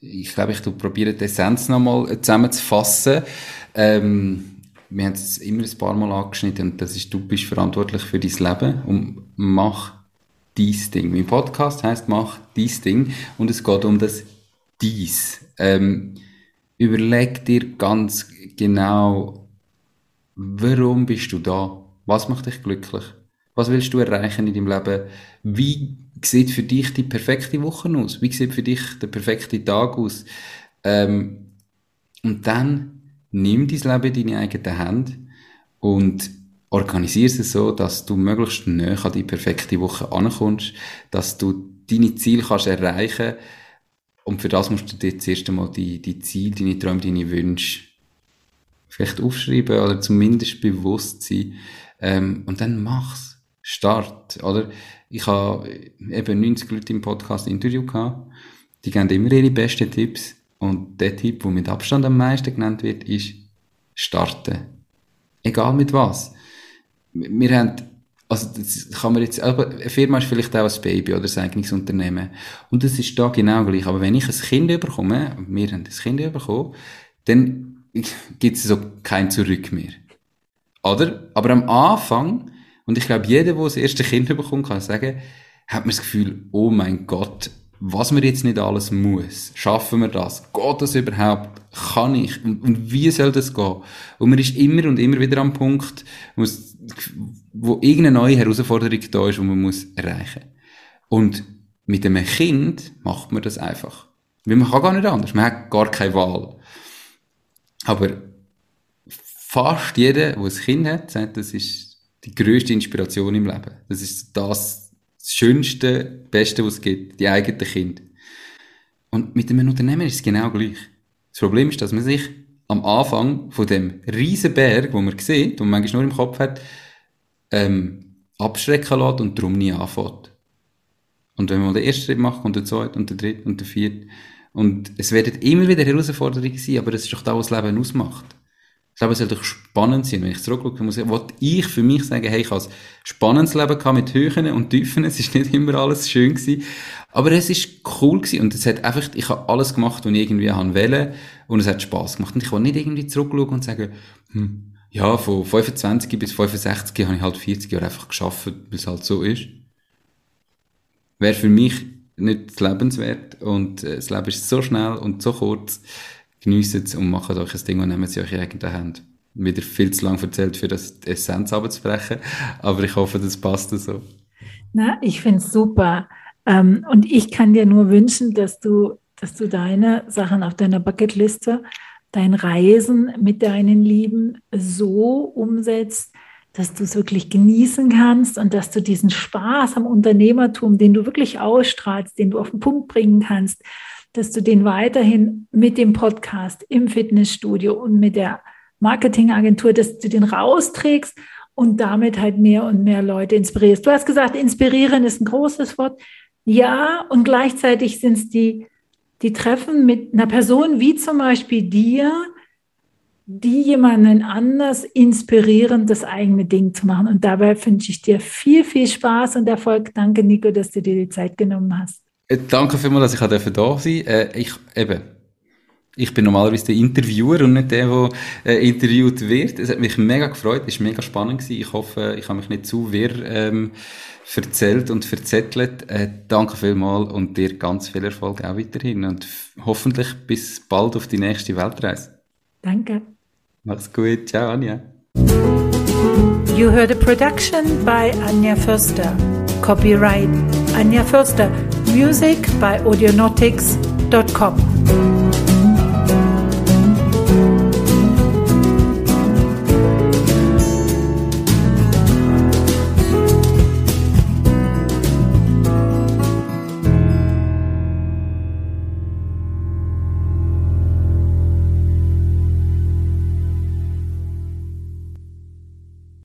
ich glaube, ich probiere die Essenz nochmal zusammenzufassen. Ähm, wir haben es immer ein paar Mal angeschnitten und das ist, du bist verantwortlich für dein Leben und mach dies Ding. Mein Podcast heißt Mach dies Ding und es geht um das dies. Ähm, überleg dir ganz genau, warum bist du da? Was macht dich glücklich? Was willst du erreichen in deinem Leben? Wie sieht für dich die perfekte Woche aus? Wie sieht für dich der perfekte Tag aus? Ähm, und dann nimm dein Leben in deine eigene Hand und organisiere es so, dass du möglichst näher an die perfekte Woche ankommst, dass du deine Ziele kannst erreichen und für das musst du dir zuerst einmal die, die Ziele, deine Träume, deine Wünsche vielleicht aufschreiben oder zumindest bewusst sein ähm, und dann mach's. Start, oder? Ich habe eben 90 Leute im Podcast Interview gehabt, die geben immer ihre besten Tipps und der Tipp, der mit Abstand am meisten genannt wird, ist starten. Egal mit was wir haben, also das kann man jetzt, aber eine Firma ist vielleicht auch ein Baby oder ein eigenes Unternehmen. Und das ist da genau gleich. Aber wenn ich ein Kind bekomme, wir haben ein Kind bekommen, dann gibt es so kein Zurück mehr. Oder? Aber am Anfang, und ich glaube, jeder, der das erste Kind bekommt, kann sagen, hat man das Gefühl, oh mein Gott, was man jetzt nicht alles muss. Schaffen wir das? Geht das überhaupt? Kann ich? Und, und wie soll das gehen? Und man ist immer und immer wieder am Punkt, muss wo irgendeine neue Herausforderung da ist, die man muss erreichen Und mit einem Kind macht man das einfach. Weil man kann gar nicht anders. Man hat gar keine Wahl. Aber fast jeder, der ein Kind hat, sagt, das ist die größte Inspiration im Leben. Das ist das Schönste, Beste, was es gibt, die eigenen Kinder. Und mit einem Unternehmen ist es genau gleich. Das Problem ist, dass man sich am Anfang von dem riesen Berg, wo man sieht, und man manchmal nur im Kopf hat, ähm, abschrecken lässt und darum nie anfängt. Und wenn man den ersten Schritt macht, kommt der zweite und der dritte und der vierte. Und es werden immer wieder Herausforderungen sein, aber das ist doch das, was das Leben ausmacht. Leben soll doch spannend sein. Wenn ich zurückschaue, muss ich, wollte ich für mich sagen, hey, ich habe ein spannendes Leben gehabt mit Höhen und Tiefen. Es ist nicht immer alles schön gewesen. Aber es ist cool gewesen. Und es hat einfach, ich habe alles gemacht, was ich irgendwie wollte. Und es hat Spass gemacht. Und ich will nicht irgendwie zurückschauen und sagen, hm, ja, von 25 bis 65 habe ich halt 40 Jahre einfach geschafft, weil es halt so ist. Wäre für mich nicht lebenswert. Und äh, das Leben ist so schnell und so kurz geniessen es und machen euch ein Ding und nehmen sie euch in eigene Hand. Wieder viel zu lang erzählt, für das die Essenz abzubrechen, aber ich hoffe, das passt so. Na, ich finde es super. Ähm, und ich kann dir nur wünschen, dass du, dass du deine Sachen auf deiner Bucketliste, dein Reisen mit deinen Lieben so umsetzt, dass du es wirklich genießen kannst und dass du diesen Spaß am Unternehmertum, den du wirklich ausstrahlst, den du auf den Punkt bringen kannst, dass du den weiterhin mit dem Podcast im Fitnessstudio und mit der Marketingagentur, dass du den rausträgst und damit halt mehr und mehr Leute inspirierst. Du hast gesagt, inspirieren ist ein großes Wort. Ja, und gleichzeitig sind es die, die Treffen mit einer Person wie zum Beispiel dir, die jemanden anders inspirieren, das eigene Ding zu machen. Und dabei wünsche ich dir viel, viel Spaß und Erfolg. Danke, Nico, dass du dir die Zeit genommen hast. Äh, danke vielmals, dass ich da sein durfte. Äh, ich, eben, ich bin normalerweise der Interviewer und nicht der, der äh, interviewt wird. Es hat mich mega gefreut, es war mega spannend. Gewesen. Ich hoffe, ich habe mich nicht zu wirr ähm, erzählt und verzettelt. Äh, danke vielmals und dir ganz viel Erfolg auch weiterhin und hoffentlich bis bald auf die nächste Weltreise. Danke. Mach's gut. Ciao, Anja. You heard a production by Anja Förster. Copyright Anja Förster. Music by audionautics.com.